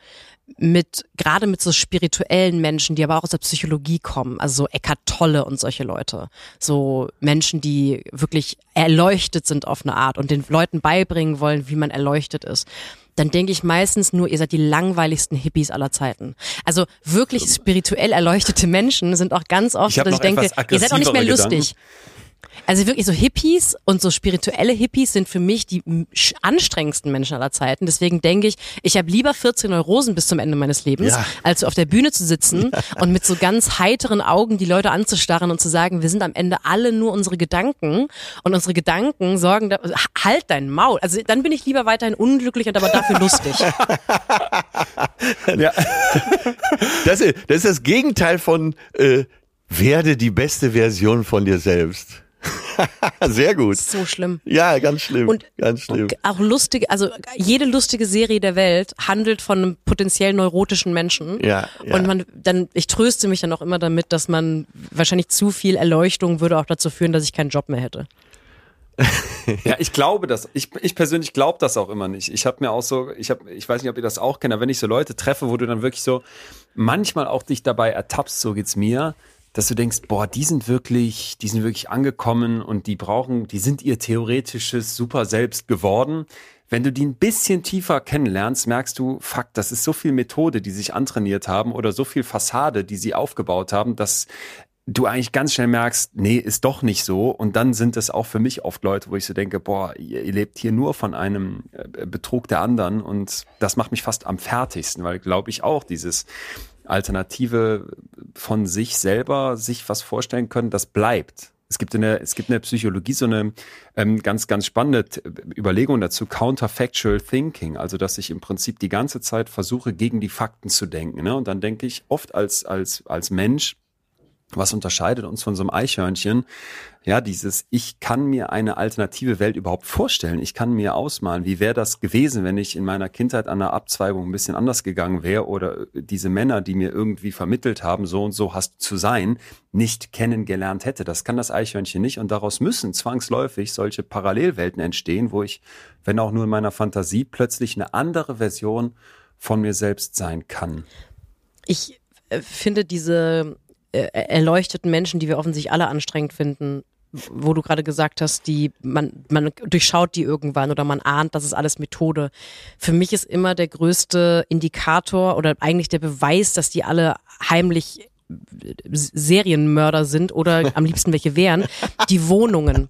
mit gerade mit so spirituellen Menschen, die aber auch aus der Psychologie kommen, also so Eckart Tolle und solche Leute, so Menschen, die wirklich erleuchtet sind auf eine Art und den Leuten beibringen wollen, wie man erleuchtet ist. Dann denke ich meistens nur, ihr seid die langweiligsten Hippies aller Zeiten. Also wirklich spirituell erleuchtete Menschen sind auch ganz oft, Ich dass ich denke, ihr seid auch nicht mehr aggressivere Gedanken. Also wirklich so Hippies und so spirituelle Hippies sind für mich die anstrengendsten Menschen aller Zeiten. Deswegen denke ich, ich habe lieber 14 Neurosen bis zum Ende meines Lebens, Ja. als so auf der Bühne zu sitzen und mit so ganz heiteren Augen die Leute anzustarren und zu sagen, wir sind am Ende alle nur unsere Gedanken und unsere Gedanken sorgen da, halt dein Maul. Also dann bin ich lieber weiterhin unglücklich und aber dafür lustig. *laughs* Ja. Das ist, das ist das Gegenteil von äh, werde die beste Version von dir selbst. *laughs* Sehr gut. So schlimm. Ja, ganz schlimm. Und ganz schlimm. auch lustige, also jede lustige Serie der Welt handelt von einem potenziell neurotischen Menschen. Ja, ja. Und man dann, ich tröste mich dann auch immer damit, dass man wahrscheinlich zu viel Erleuchtung würde auch dazu führen, dass ich keinen Job mehr hätte. Ja, ich glaube das. Ich, ich persönlich glaube das auch immer nicht. Ich habe mir auch so, ich habe, ich weiß nicht, ob ihr das auch kennt, aber wenn ich so Leute treffe, wo du dann wirklich so manchmal auch dich dabei ertappst, so geht's mir, dass du denkst, boah, die sind wirklich, die sind wirklich angekommen und die brauchen, die sind ihr theoretisches Super Selbst geworden. Wenn du die ein bisschen tiefer kennenlernst, merkst du, fuck, das ist so viel Methode, die sich antrainiert haben oder so viel Fassade, die sie aufgebaut haben, dass du eigentlich ganz schnell merkst, nee, ist doch nicht so. Und dann sind es auch für mich oft Leute, wo ich so denke, boah, ihr, ihr lebt hier nur von einem äh, Betrug der anderen. Und das macht mich fast am fertigsten, weil glaube ich auch dieses Alternative von sich selber, sich was vorstellen können, das bleibt. Es gibt in der, es gibt in der Psychologie so eine ähm, ganz, ganz spannende Überlegung dazu, Counterfactual Thinking. Also, dass ich im Prinzip die ganze Zeit versuche, gegen die Fakten zu denken. Ne? Und dann denke ich oft als, als, als Mensch, was unterscheidet uns von so einem Eichhörnchen? Ja, dieses, ich kann mir eine alternative Welt überhaupt vorstellen. Ich kann mir ausmalen, wie wäre das gewesen, wenn ich in meiner Kindheit an einer Abzweigung ein bisschen anders gegangen wäre oder diese Männer, die mir irgendwie vermittelt haben, so und so hast zu sein, nicht kennengelernt hätte. Das kann das Eichhörnchen nicht und daraus müssen zwangsläufig solche Parallelwelten entstehen, wo ich, wenn auch nur in meiner Fantasie, plötzlich eine andere Version von mir selbst sein kann. Ich äh, finde diese äh, erleuchteten Menschen, die wir offensichtlich alle anstrengend finden, wo du gerade gesagt hast, die man man durchschaut die irgendwann oder man ahnt, das ist alles Methode. Für mich ist immer der größte Indikator oder eigentlich der Beweis, dass die alle heimlich Serienmörder sind oder *laughs* am liebsten welche wären, die Wohnungen.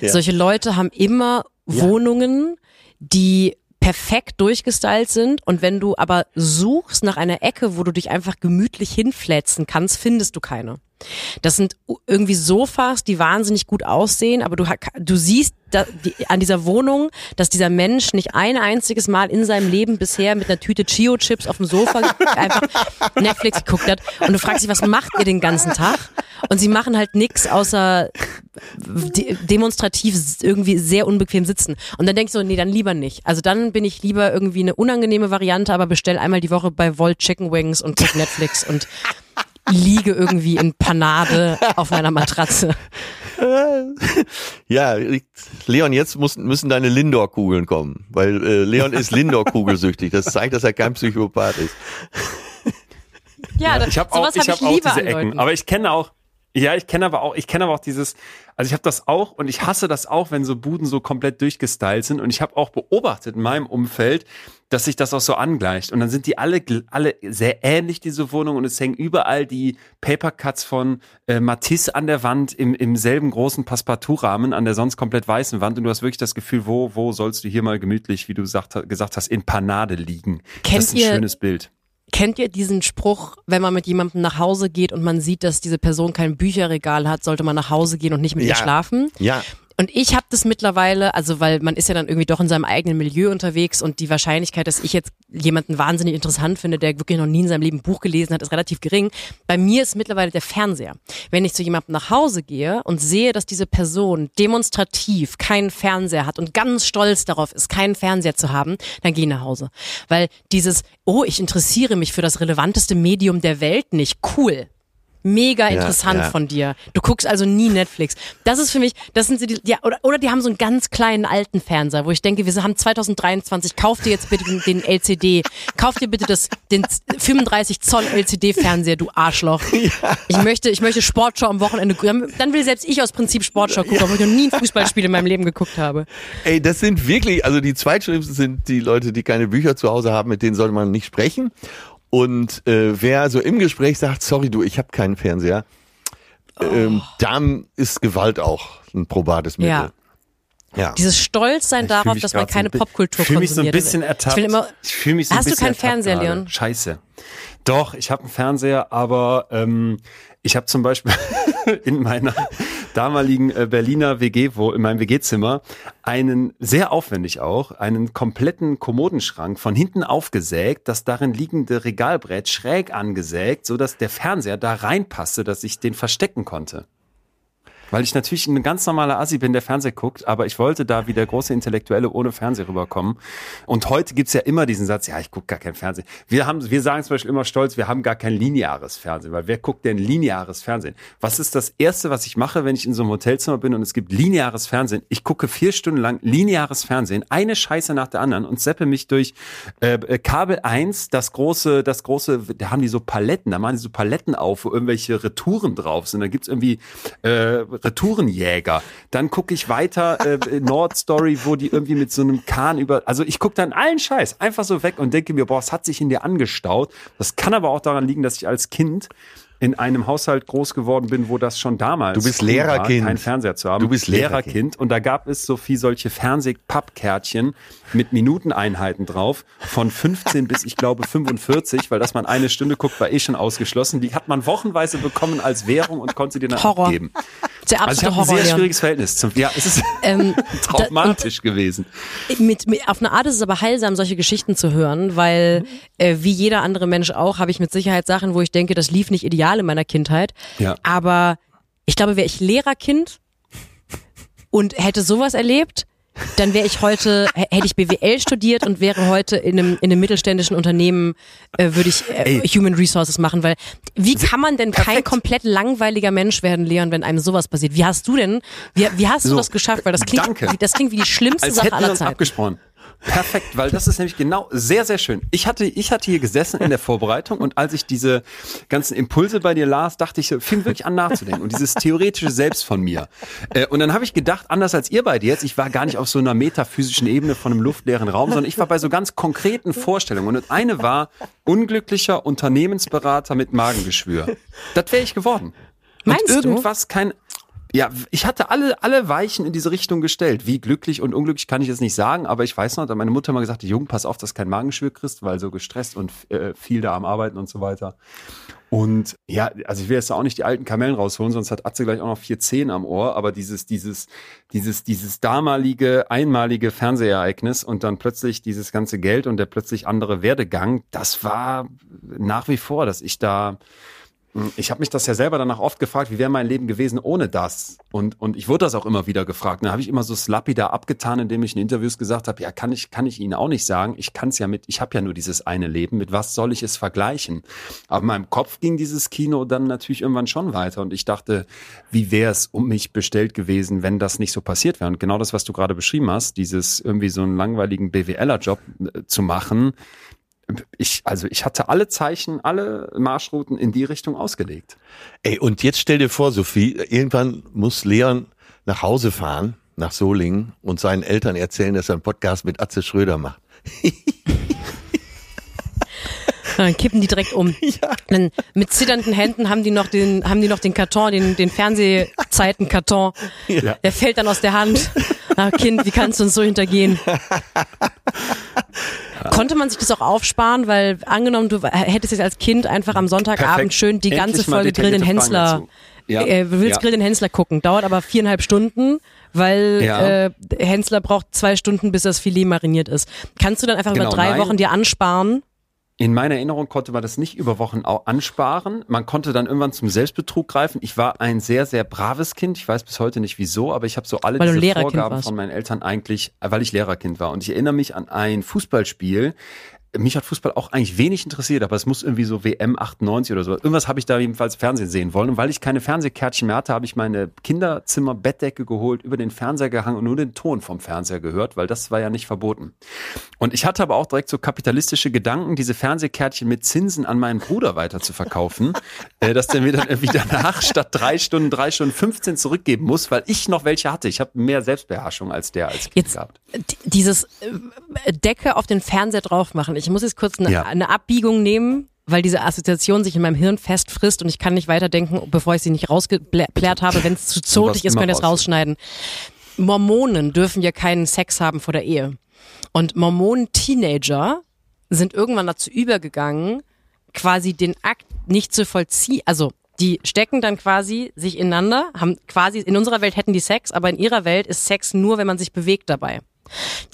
Ja. Solche Leute haben immer ja. Wohnungen, die perfekt durchgestylt sind und wenn du aber suchst nach einer Ecke, wo du dich einfach gemütlich hinflätzen kannst, findest du keine. Das sind irgendwie Sofas, die wahnsinnig gut aussehen, aber du, du siehst da, die, an dieser Wohnung, dass dieser Mensch nicht ein einziges Mal in seinem Leben bisher mit einer Tüte Chio-Chips auf dem Sofa *laughs* einfach Netflix geguckt hat. Und du fragst dich, was macht ihr den ganzen Tag? Und sie machen halt nix außer de demonstrativ irgendwie sehr unbequem sitzen. Und dann denkst du, nee, dann lieber nicht. Also dann bin ich lieber irgendwie eine unangenehme Variante, aber bestell einmal die Woche bei Volt Chicken Wings und guck Netflix und *laughs* liege irgendwie in Panade auf meiner Matratze. Ja, Leon, jetzt müssen deine Lindor-Kugeln kommen, weil äh, Leon ist Lindor-kugelsüchtig. Das zeigt, dass er kein Psychopath ist. Ja, das, ich habe auch, ich hab auch diese Ecken, aber ich kenne auch, ja, ich kenne aber auch, ich kenne aber auch dieses, also ich habe das auch und ich hasse das auch, wenn so Buden so komplett durchgestylt sind und ich habe auch beobachtet in meinem Umfeld, dass sich das auch so angleicht und dann sind die alle alle sehr ähnlich diese Wohnung und es hängen überall die Papercuts von äh, Matisse an der Wand im im selben großen Passepartout-Rahmen an der sonst komplett weißen Wand und du hast wirklich das Gefühl, wo wo sollst du hier mal gemütlich, wie du gesagt, gesagt hast, in Panade liegen. Kennt das ist ein ihr, schönes Bild. Kennt ihr diesen Spruch, wenn man mit jemandem nach Hause geht und man sieht, dass diese Person kein Bücherregal hat, sollte man nach Hause gehen und nicht mit ja. ihr schlafen? Ja. Und ich habe das mittlerweile, also weil man ist ja dann irgendwie doch in seinem eigenen Milieu unterwegs und die Wahrscheinlichkeit, dass ich jetzt jemanden wahnsinnig interessant finde, der wirklich noch nie in seinem Leben ein Buch gelesen hat, ist relativ gering. Bei mir ist mittlerweile der Fernseher. Wenn ich zu jemandem nach Hause gehe und sehe, dass diese Person demonstrativ keinen Fernseher hat und ganz stolz darauf ist, keinen Fernseher zu haben, dann gehe ich nach Hause. Weil dieses, oh, ich interessiere mich für das relevanteste Medium der Welt nicht, cool. Mega interessant ja, ja. von dir. Du guckst also nie Netflix. Das ist für mich, das sind so die, ja, oder, oder die haben so einen ganz kleinen alten Fernseher, wo ich denke, wir haben 2023, kauf dir jetzt bitte den, den LCD, kauf dir bitte das, den 35 Zoll LCD-Fernseher, du Arschloch. *laughs* Ja. Ich möchte, ich möchte Sportschau am Wochenende, dann will selbst ich aus Prinzip Sportschau gucken, obwohl ich noch nie ein Fußballspiel in meinem Leben geguckt habe. Ey, das sind wirklich, also die zweitschlimmsten sind die Leute, die keine Bücher zu Hause haben, mit denen sollte man nicht sprechen. Und äh, wer so im Gespräch sagt, sorry du, ich habe keinen Fernseher, ähm, dann ist Gewalt auch ein probates Mittel. Ja. Ja. Dieses Stolzsein Ich fühl darauf, dass man so keine ein bi- Popkultur Ich fühle mich so ein konsumiert. bisschen ertappt. Ich immer, Ich fühl mich so Hast ein du bisschen keinen ertappt Fernseher, gerade. Leon? Scheiße. Doch, ich habe einen Fernseher, aber ähm, ich habe zum Beispiel *laughs* in meiner damaligen äh, Berliner WG, wo in meinem WG-Zimmer einen sehr aufwendig auch einen kompletten Kommodenschrank von hinten aufgesägt, das darin liegende Regalbrett schräg angesägt, so dass der Fernseher da reinpasste, dass ich den verstecken konnte. Weil ich natürlich ein ganz normaler Assi bin, der Fernseher guckt, aber ich wollte da wie der große Intellektuelle ohne Fernseher rüberkommen. Und heute gibt's ja immer diesen Satz, ja, ich gucke gar kein Fernsehen. Wir haben, wir sagen zum Beispiel immer stolz, wir haben gar kein lineares Fernsehen, weil wer guckt denn lineares Fernsehen? Was ist das Erste, was ich mache, wenn ich in so einem Hotelzimmer bin und es gibt lineares Fernsehen? Ich gucke vier Stunden lang lineares Fernsehen, eine Scheiße nach der anderen und seppe mich durch äh, äh, Kabel 1, das große, das große, da haben die so Paletten, da machen die so Paletten auf, wo irgendwelche Retouren drauf sind. Da gibt's irgendwie äh, Retourenjäger. Dann gucke ich weiter äh, *laughs* Nord Story, wo die irgendwie mit so einem Kahn über. Also ich gucke dann allen Scheiß einfach so weg und denke mir, boah, es hat sich in dir angestaut. Das kann aber auch daran liegen, dass ich als Kind in einem Haushalt groß geworden bin, wo das schon damals Du bist war, Lehrerkind. keinen Fernseher zu haben. Du bist Lehrerkind. Lehrerkind und da gab es so viel solche Fernsehpappkärtchen mit Minuteneinheiten drauf von 15 bis ich glaube 45, weil dass man eine Stunde guckt, war eh schon ausgeschlossen. Die hat man wochenweise bekommen als Währung und konnte sie dann Horror. abgeben. der Also ich habe ein Horror. sehr schwieriges Verhältnis zum, ja, es ist *laughs* Ähm, traumatisch gewesen. mit, mit, auf eine Art ist es aber heilsam, solche Geschichten zu hören, weil äh, wie jeder andere Mensch auch, habe ich mit Sicherheit Sachen, wo ich denke, das lief nicht ideal in meiner Kindheit. Ja. Aber ich glaube, wäre ich Lehrerkind und hätte sowas erlebt, dann wäre ich heute, hätte ich BWL studiert und wäre heute in einem, in einem mittelständischen Unternehmen, äh, würde ich äh. Human Resources machen, weil wie kann man denn kein Perfekt. komplett langweiliger Mensch werden, Leon, wenn einem sowas passiert? Wie hast du denn, wie, wie hast du So, das geschafft? Weil das klingt, danke. wie, das klingt wie die schlimmste Als Sache aller Zeiten. abgesprochen. Perfekt, weil das ist nämlich genau sehr, sehr schön. Ich hatte, ich hatte hier gesessen in der Vorbereitung und als ich diese ganzen Impulse bei dir las, dachte ich, so, fing wirklich an nachzudenken und dieses theoretische Selbst von mir. Äh, und dann habe ich gedacht, anders als ihr beide jetzt, ich war gar nicht auf so einer metaphysischen Ebene von einem luftleeren Raum, sondern ich war bei so ganz konkreten Vorstellungen. Und eine war unglücklicher Unternehmensberater mit Magengeschwür. Das wäre ich geworden. Meinst und du? irgendwas kein ja, ich hatte alle alle Weichen in diese Richtung gestellt. Wie glücklich und unglücklich kann ich jetzt nicht sagen, aber ich weiß noch, da meine Mutter mal gesagt, Jung, pass auf, dass kein Magengeschwür kriegst, weil so gestresst und äh, viel da am Arbeiten und so weiter. Und ja, also ich will jetzt auch nicht die alten Kamellen rausholen, sonst hat Atze gleich auch noch vier Zehen am Ohr, aber dieses, dieses, dieses, dieses damalige, einmalige Fernsehereignis und dann plötzlich dieses ganze Geld und der plötzlich andere Werdegang, das war nach wie vor, dass ich da ich habe mich das ja selber danach oft gefragt, wie wäre mein Leben gewesen ohne das? Und, und ich wurde das auch immer wieder gefragt. Da habe ich immer so slappy da abgetan, indem ich in Interviews gesagt habe, ja, kann ich, kann ich Ihnen auch nicht sagen. Ich kann es ja mit, ich habe ja nur dieses eine Leben. Mit was soll ich es vergleichen? Aber in meinem Kopf ging dieses Kino dann natürlich irgendwann schon weiter. Und ich dachte, wie wäre es um mich bestellt gewesen, wenn das nicht so passiert wäre? Und genau das, was du gerade beschrieben hast, dieses irgendwie so einen langweiligen BWLer-Job äh, zu machen, ich, also ich hatte alle Zeichen, alle Marschrouten in die Richtung ausgelegt. Ey, und jetzt stell dir vor, Sophie, irgendwann muss Leon nach Hause fahren, nach Solingen, und seinen Eltern erzählen, dass er einen Podcast mit Atze Schröder macht. *laughs* Dann kippen die direkt um. *laughs* Dann mit zitternden Händen haben die noch den, haben die noch den Karton, den, den Fernsehzeitenkarton. Ja. Der fällt dann aus der Hand. Ah, Kind, wie kannst du uns so hintergehen? *laughs* Konnte man sich das auch aufsparen, weil angenommen, du hättest jetzt als Kind einfach am Sonntagabend Perfekt. schön die ganze Endlich mal Folge Grill den Hensler. Ja. äh, du willst Ja. Grill den Hensler gucken, dauert aber viereinhalb Stunden, weil Ja. äh, Hensler braucht zwei Stunden, bis das Filet mariniert ist. Kannst du dann einfach Genau, über drei nein. Wochen dir ansparen? In meiner Erinnerung konnte man das nicht über Wochen auch ansparen. Man konnte dann irgendwann zum Selbstbetrug greifen. Ich war ein sehr, sehr braves Kind. Ich weiß bis heute nicht wieso, aber ich habe so alle Weil diese Vorgaben warst. von meinen Eltern eigentlich, äh, weil ich Lehrerkind war. Und ich erinnere mich an ein Fußballspiel. Mich hat Fußball auch eigentlich wenig interessiert, aber es muss irgendwie so WM 98 oder so. Irgendwas habe ich da jedenfalls Fernsehen sehen wollen. Und weil ich keine Fernsehkärtchen mehr hatte, habe ich meine Kinderzimmer-Bettdecke geholt, über den Fernseher gehangen und nur den Ton vom Fernseher gehört, weil das war ja nicht verboten. Und ich hatte aber auch direkt so kapitalistische Gedanken, diese Fernsehkärtchen mit Zinsen an meinen Bruder weiter zu verkaufen, *laughs* äh, dass der mir dann irgendwie danach statt drei Stunden, drei Stunden 15 zurückgeben muss, weil ich noch welche hatte. Ich habe mehr Selbstbeherrschung als der als Kind Jetzt gehabt. dieses äh, Decke auf den Fernseher drauf machen. Ich muss jetzt kurz eine, Ja. eine Abbiegung nehmen, weil diese Assoziation sich in meinem Hirn festfrisst und ich kann nicht weiterdenken, bevor ich sie nicht rausgeplärt habe. Wenn es zu *laughs* zotig ist, könnt ihr es raus. rausschneiden. Mormonen dürfen ja keinen Sex haben vor der Ehe. Und Mormonen-Teenager sind irgendwann dazu übergegangen, quasi den Akt nicht zu vollziehen. Also die stecken dann quasi sich ineinander, haben quasi, in unserer Welt hätten die Sex, aber in ihrer Welt ist Sex nur, wenn man sich bewegt dabei.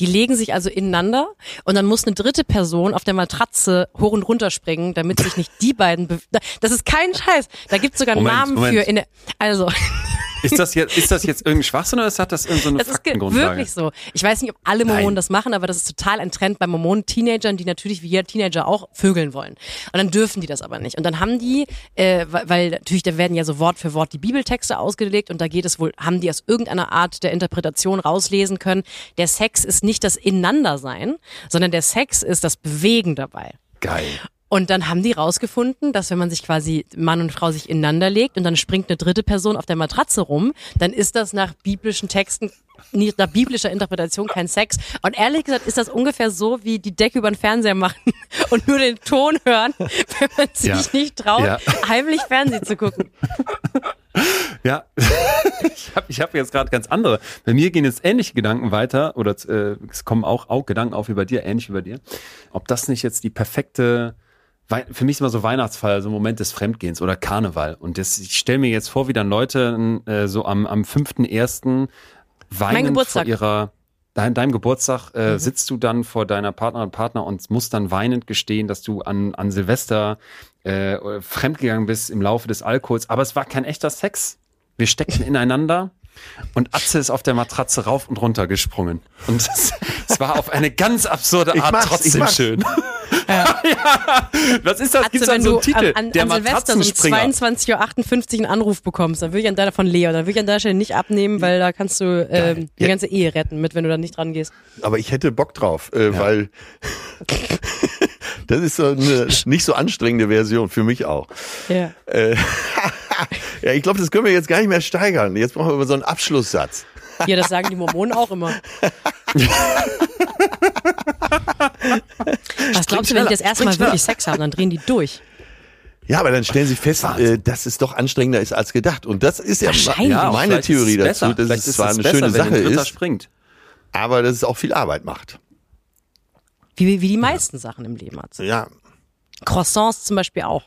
Die legen sich also ineinander und dann muss eine dritte Person auf der Matratze hoch und runter springen, damit sich nicht die beiden. Be das ist kein Scheiß. Da gibt's sogar einen Moment, Namen Moment. für. In der, also Ist das jetzt, ist das jetzt irgendein Schwachsinn oder hat das irgendeine das ist ge- Faktengrundlage? wirklich so. Ich weiß nicht, ob alle Mormonen Nein. das machen, aber das ist total ein Trend bei Mormonen-Teenagern, die natürlich wie jeder Teenager auch vögeln wollen. Und dann dürfen die das aber nicht. Und dann haben die, äh, weil, weil natürlich, da werden ja so Wort für Wort die Bibeltexte ausgelegt und da geht es wohl, haben die aus irgendeiner Art der Interpretation rauslesen können, der Sex ist nicht das Ineinandersein, sondern der Sex ist das Bewegen dabei. Geil. Und dann haben die rausgefunden, dass wenn man sich quasi Mann und Frau sich ineinander legt und dann springt eine dritte Person auf der Matratze rum, dann ist das nach biblischen Texten, nach biblischer Interpretation kein Sex. Und ehrlich gesagt ist das ungefähr so, wie die Decke über den Fernseher machen *laughs* und nur den Ton hören, wenn man sich Ja. nicht traut, Ja. heimlich Fernsehen zu gucken. Ja, *laughs* ich habe ich hab jetzt gerade ganz andere. Bei mir gehen jetzt ähnliche Gedanken weiter oder äh, es kommen auch, auch Gedanken auf wie bei dir, ähnlich wie bei dir. Ob das nicht jetzt die perfekte für mich ist immer so Weihnachtsfeier, so ein Moment des Fremdgehens oder Karneval. Und das, ich stelle mir jetzt vor, wie dann Leute äh, so am, am 5.1. weinen Geburtstag. vor ihrer, dein, deinem Geburtstag äh, sitzt du dann vor deiner Partnerin, Partner und musst dann weinend gestehen, dass du an, an Silvester äh, fremdgegangen bist im Laufe des Alkohols. Aber es war kein echter Sex. Wir steckten ineinander und Atze ist auf der Matratze rauf und runter gesprungen. Und *laughs* es, war auf eine ganz absurde Art trotzdem schön. *laughs* Ja. Was ist das? Atze, Gibt's dann so einen Titel? an, an, der an Silvester um Matratzenspringer. 22.58 Uhr einen Anruf bekommst, dann würde ich an deiner von Leo, dann würde ich an deiner Stelle nicht abnehmen, weil da kannst du ähm, die Ja. ganze Ehe retten mit, wenn du da nicht dran gehst. Aber ich hätte Bock drauf, äh, weil *laughs* das ist so eine nicht so anstrengende Version für mich auch. Ja. Äh, *laughs* ja, ich glaube, das können wir jetzt gar nicht mehr steigern. Jetzt brauchen wir aber so einen Abschlusssatz. Ja, das sagen die Mormonen auch immer. Was glaubst du, wenn die das erste Mal wirklich Sex haben, dann drehen die durch? Ja, aber dann stellen sie fest, äh, dass es doch anstrengender ist als gedacht. Und das ist ja Ja, meine Theorie besser. dazu, dass Vielleicht es ist zwar es eine besser, schöne Sache ist, springt. aber dass es auch viel Arbeit macht. Wie, wie die meisten Sachen im Leben hat. Ja, Croissants zum Beispiel auch.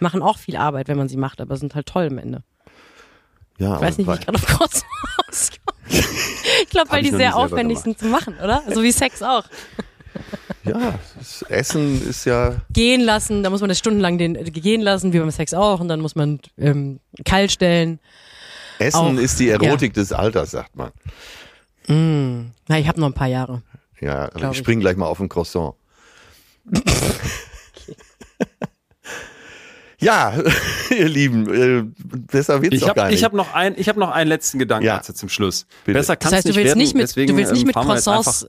Machen auch viel Arbeit, wenn man sie macht, aber sind halt toll am Ende. ja. Ich weiß nicht, wie ich gerade auf Croissants *laughs* komme. Ich glaube, weil die sehr aufwendig sind zu machen, oder? So wie Sex auch. ja, Essen ist ja, Gehen lassen, da muss man das stundenlang den, äh, gehen lassen, wie beim Sex auch, und dann muss man ähm, kalt stellen. Essen Auch, ist die Erotik des Alters, sagt man. Na, ich habe noch ein paar Jahre. Ja, ich. spring gleich mal auf ein Croissant. *laughs* Ja, *laughs* ihr Lieben, äh, besser wird's Ich doch gar habe nicht. ich hab noch, ein, ich hab noch einen letzten Gedanken Ja. Atze, zum Schluss. Bitte. Besser Das kann's heißt, du nicht willst werden, nicht mit, deswegen, du willst nicht ähm, mit jetzt Croissants,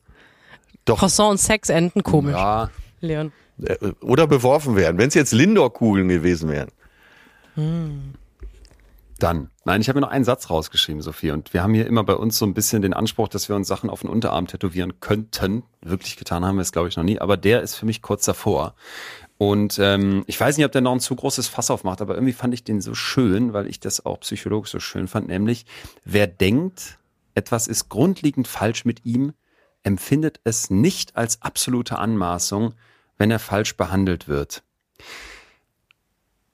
Doch. Croissant und Sex enden, komisch, ja, Leon. Äh, Oder beworfen werden. Wenn es jetzt Lindor-Kugeln gewesen wären. dann. Nein, ich habe mir noch einen Satz rausgeschrieben, Sophie. Und wir haben hier immer bei uns so ein bisschen den Anspruch, dass wir uns Sachen auf den Unterarm tätowieren könnten. Wirklich getan haben wir es, glaube ich, noch nie. Aber der ist für mich kurz davor. Und ähm, ich weiß nicht, ob der noch ein zu großes Fass aufmacht, aber irgendwie fand ich den so schön, weil ich das auch psychologisch so schön fand. Nämlich, wer denkt, etwas ist grundlegend falsch mit ihm, empfindet es nicht als absolute Anmaßung, wenn er falsch behandelt wird.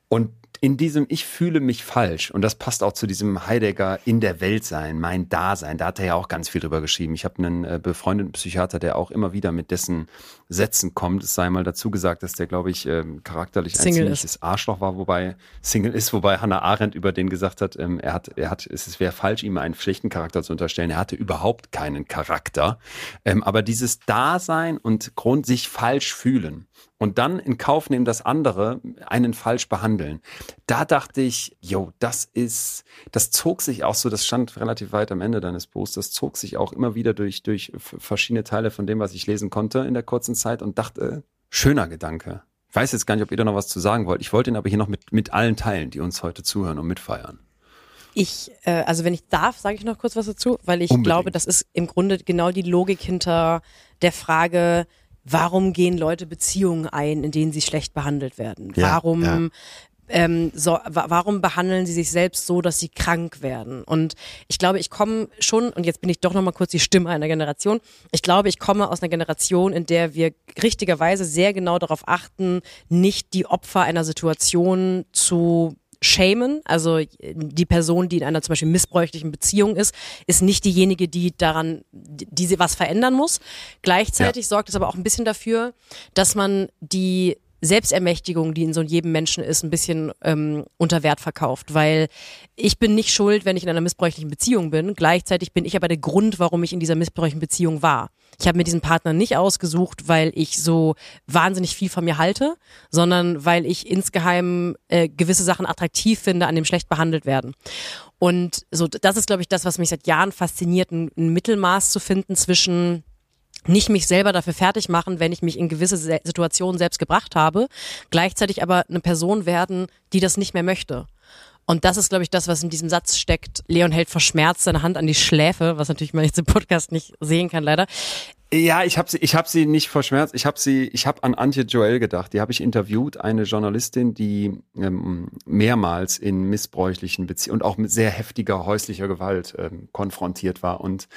Und in diesem Ich fühle mich falsch, und das passt auch zu diesem Heidegger in der Welt sein, mein Dasein, da hat er ja auch ganz viel drüber geschrieben. Ich habe einen äh, befreundeten Psychiater, der auch immer wieder mit dessen Sätzen kommt. Es sei mal dazu gesagt, dass der, glaube ich, ähm, charakterlich ein Single ziemliches Arschloch war, wobei Single ist, wobei Hannah Arendt über den gesagt hat, ähm, er hat, er hat, es wäre falsch, ihm einen schlechten Charakter zu unterstellen. Er hatte überhaupt keinen Charakter. Ähm, aber dieses Dasein und Grund sich falsch fühlen und dann in Kauf nehmen, dass andere einen falsch behandeln. Da dachte ich, yo, das ist, das zog sich auch so, das stand relativ weit am Ende deines Buchs, das zog sich auch immer wieder durch, durch verschiedene Teile von dem, was ich lesen konnte in der kurzen Zeit und dachte, schöner Gedanke. Ich weiß jetzt gar nicht, ob ihr da noch was zu sagen wollt. Ich wollte ihn aber hier noch mit, mit allen teilen, die uns heute zuhören und mitfeiern. Ich, äh, also wenn ich darf, sage ich noch kurz was dazu, weil ich Unbedingt. glaube, das ist im Grunde genau die Logik hinter der Frage, warum gehen Leute Beziehungen ein, in denen sie schlecht behandelt werden? Ja, warum ja. ähm, so, wa warum behandeln sie sich selbst so, dass sie krank werden? Und ich glaube, ich komme schon, und jetzt bin ich doch nochmal kurz die Stimme einer Generation, ich glaube, ich komme aus einer Generation, in der wir richtigerweise sehr genau darauf achten, nicht die Opfer einer Situation zu shamen, also die Person, die in einer zum Beispiel missbräuchlichen Beziehung ist, ist nicht diejenige, die daran, die sie was verändern muss. Gleichzeitig sorgt es aber auch ein bisschen dafür, dass man die Selbstermächtigung, die in so jedem Menschen ist, ein bisschen ähm, unter Wert verkauft, weil ich bin nicht schuld, wenn ich in einer missbräuchlichen Beziehung bin. Gleichzeitig bin ich aber der Grund, warum ich in dieser missbräuchlichen Beziehung war. Ich habe mir diesen Partner nicht ausgesucht, weil ich so wahnsinnig viel von mir halte, sondern weil ich insgeheim äh, gewisse Sachen attraktiv finde, an dem schlecht behandelt werden. Und so, das ist, glaube ich, das, was mich seit Jahren fasziniert, ein, ein Mittelmaß zu finden zwischen nicht mich selber dafür fertig machen, wenn ich mich in gewisse Se- Situationen selbst gebracht habe, gleichzeitig aber eine Person werden, die das nicht mehr möchte. Und das ist, glaube ich, das, was in diesem Satz steckt. Leon hält verschmerzt seine Hand an die Schläfe, was natürlich man jetzt im Podcast nicht sehen kann, leider. Ja, ich habe sie, ich habe sie nicht verschmerzt. Ich habe sie, ich habe an Antje Joel gedacht. Die habe ich interviewt, eine Journalistin, die ähm, mehrmals in missbräuchlichen Beziehungen und auch mit sehr heftiger häuslicher Gewalt ähm, konfrontiert war. Und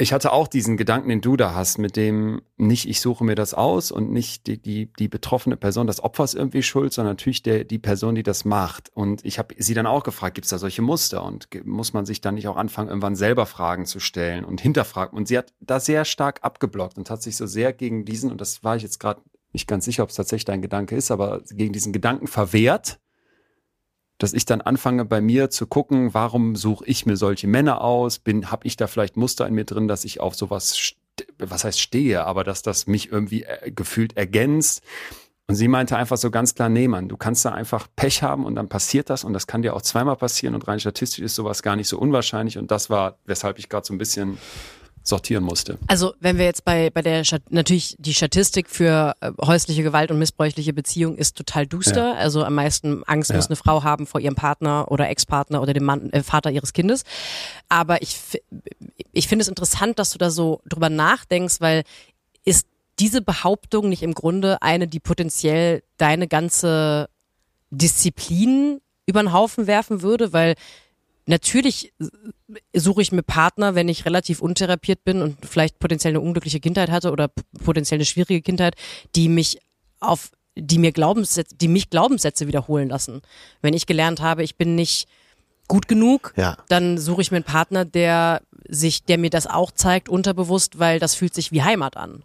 Ich hatte auch diesen Gedanken, den du da hast, mit dem nicht ich suche mir das aus und nicht die, die, die betroffene Person, das Opfer ist irgendwie schuld, sondern natürlich der, die Person, die das macht. Und ich habe sie dann auch gefragt, gibt es da solche Muster? Und muss man sich dann nicht auch anfangen, irgendwann selber Fragen zu stellen und hinterfragen? Und sie hat da sehr stark abgeblockt und hat sich so sehr gegen diesen, und das war ich jetzt gerade nicht ganz sicher, ob es tatsächlich dein Gedanke ist, aber gegen diesen Gedanken verwehrt dass ich dann anfange bei mir zu gucken, warum suche ich mir solche Männer aus? Bin, habe ich da vielleicht Muster in mir drin, dass ich auf sowas, was heißt stehe, aber dass das mich irgendwie äh, gefühlt ergänzt. Und sie meinte einfach so ganz klar, nee, Mann, du kannst da einfach Pech haben und dann passiert das und das kann dir auch zweimal passieren und rein statistisch ist sowas gar nicht so unwahrscheinlich und das war, weshalb ich gerade so ein bisschen sortieren musste. Also wenn wir jetzt bei, bei der natürlich die Statistik für äh, häusliche Gewalt und missbräuchliche Beziehung ist total duster. Ja. Also am meisten Angst ja. muss eine Frau haben vor ihrem Partner oder Ex-Partner oder dem Mann, äh, Vater ihres Kindes. Aber ich, ich finde es interessant, dass du da so drüber nachdenkst, weil ist diese Behauptung nicht im Grunde eine, die potenziell deine ganze Disziplin über den Haufen werfen würde, weil Natürlich suche ich mir Partner, wenn ich relativ untherapiert bin und vielleicht potenziell eine unglückliche Kindheit hatte oder potenziell eine schwierige Kindheit, die mich auf, die mir Glaubenssätze, die mich Glaubenssätze wiederholen lassen. Wenn ich gelernt habe, ich bin nicht gut genug, ja. dann suche ich mir einen Partner, der sich, der mir das auch zeigt, unterbewusst, weil das fühlt sich wie Heimat an.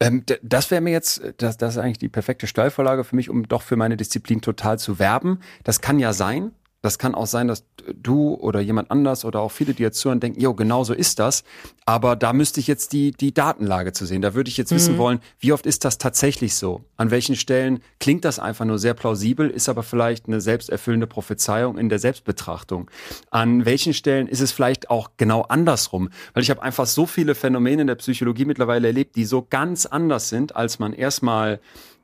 Ähm, das wäre mir jetzt, das, das ist eigentlich die perfekte Steilvorlage für mich, um doch für meine Disziplin total zu werben. Das kann ja sein, das kann auch sein, dass du oder jemand anders oder auch viele, die jetzt zuhören, denken, jo, genau so ist das. Aber da müsste ich jetzt die, die Datenlage zu sehen. Da würde ich jetzt mhm. wissen wollen, wie oft ist das tatsächlich so? An welchen Stellen klingt das einfach nur sehr plausibel, ist aber vielleicht eine selbsterfüllende Prophezeiung in der Selbstbetrachtung? An welchen Stellen ist es vielleicht auch genau andersrum? Weil ich habe einfach so viele Phänomene in der Psychologie mittlerweile erlebt, die so ganz anders sind, als man erstmal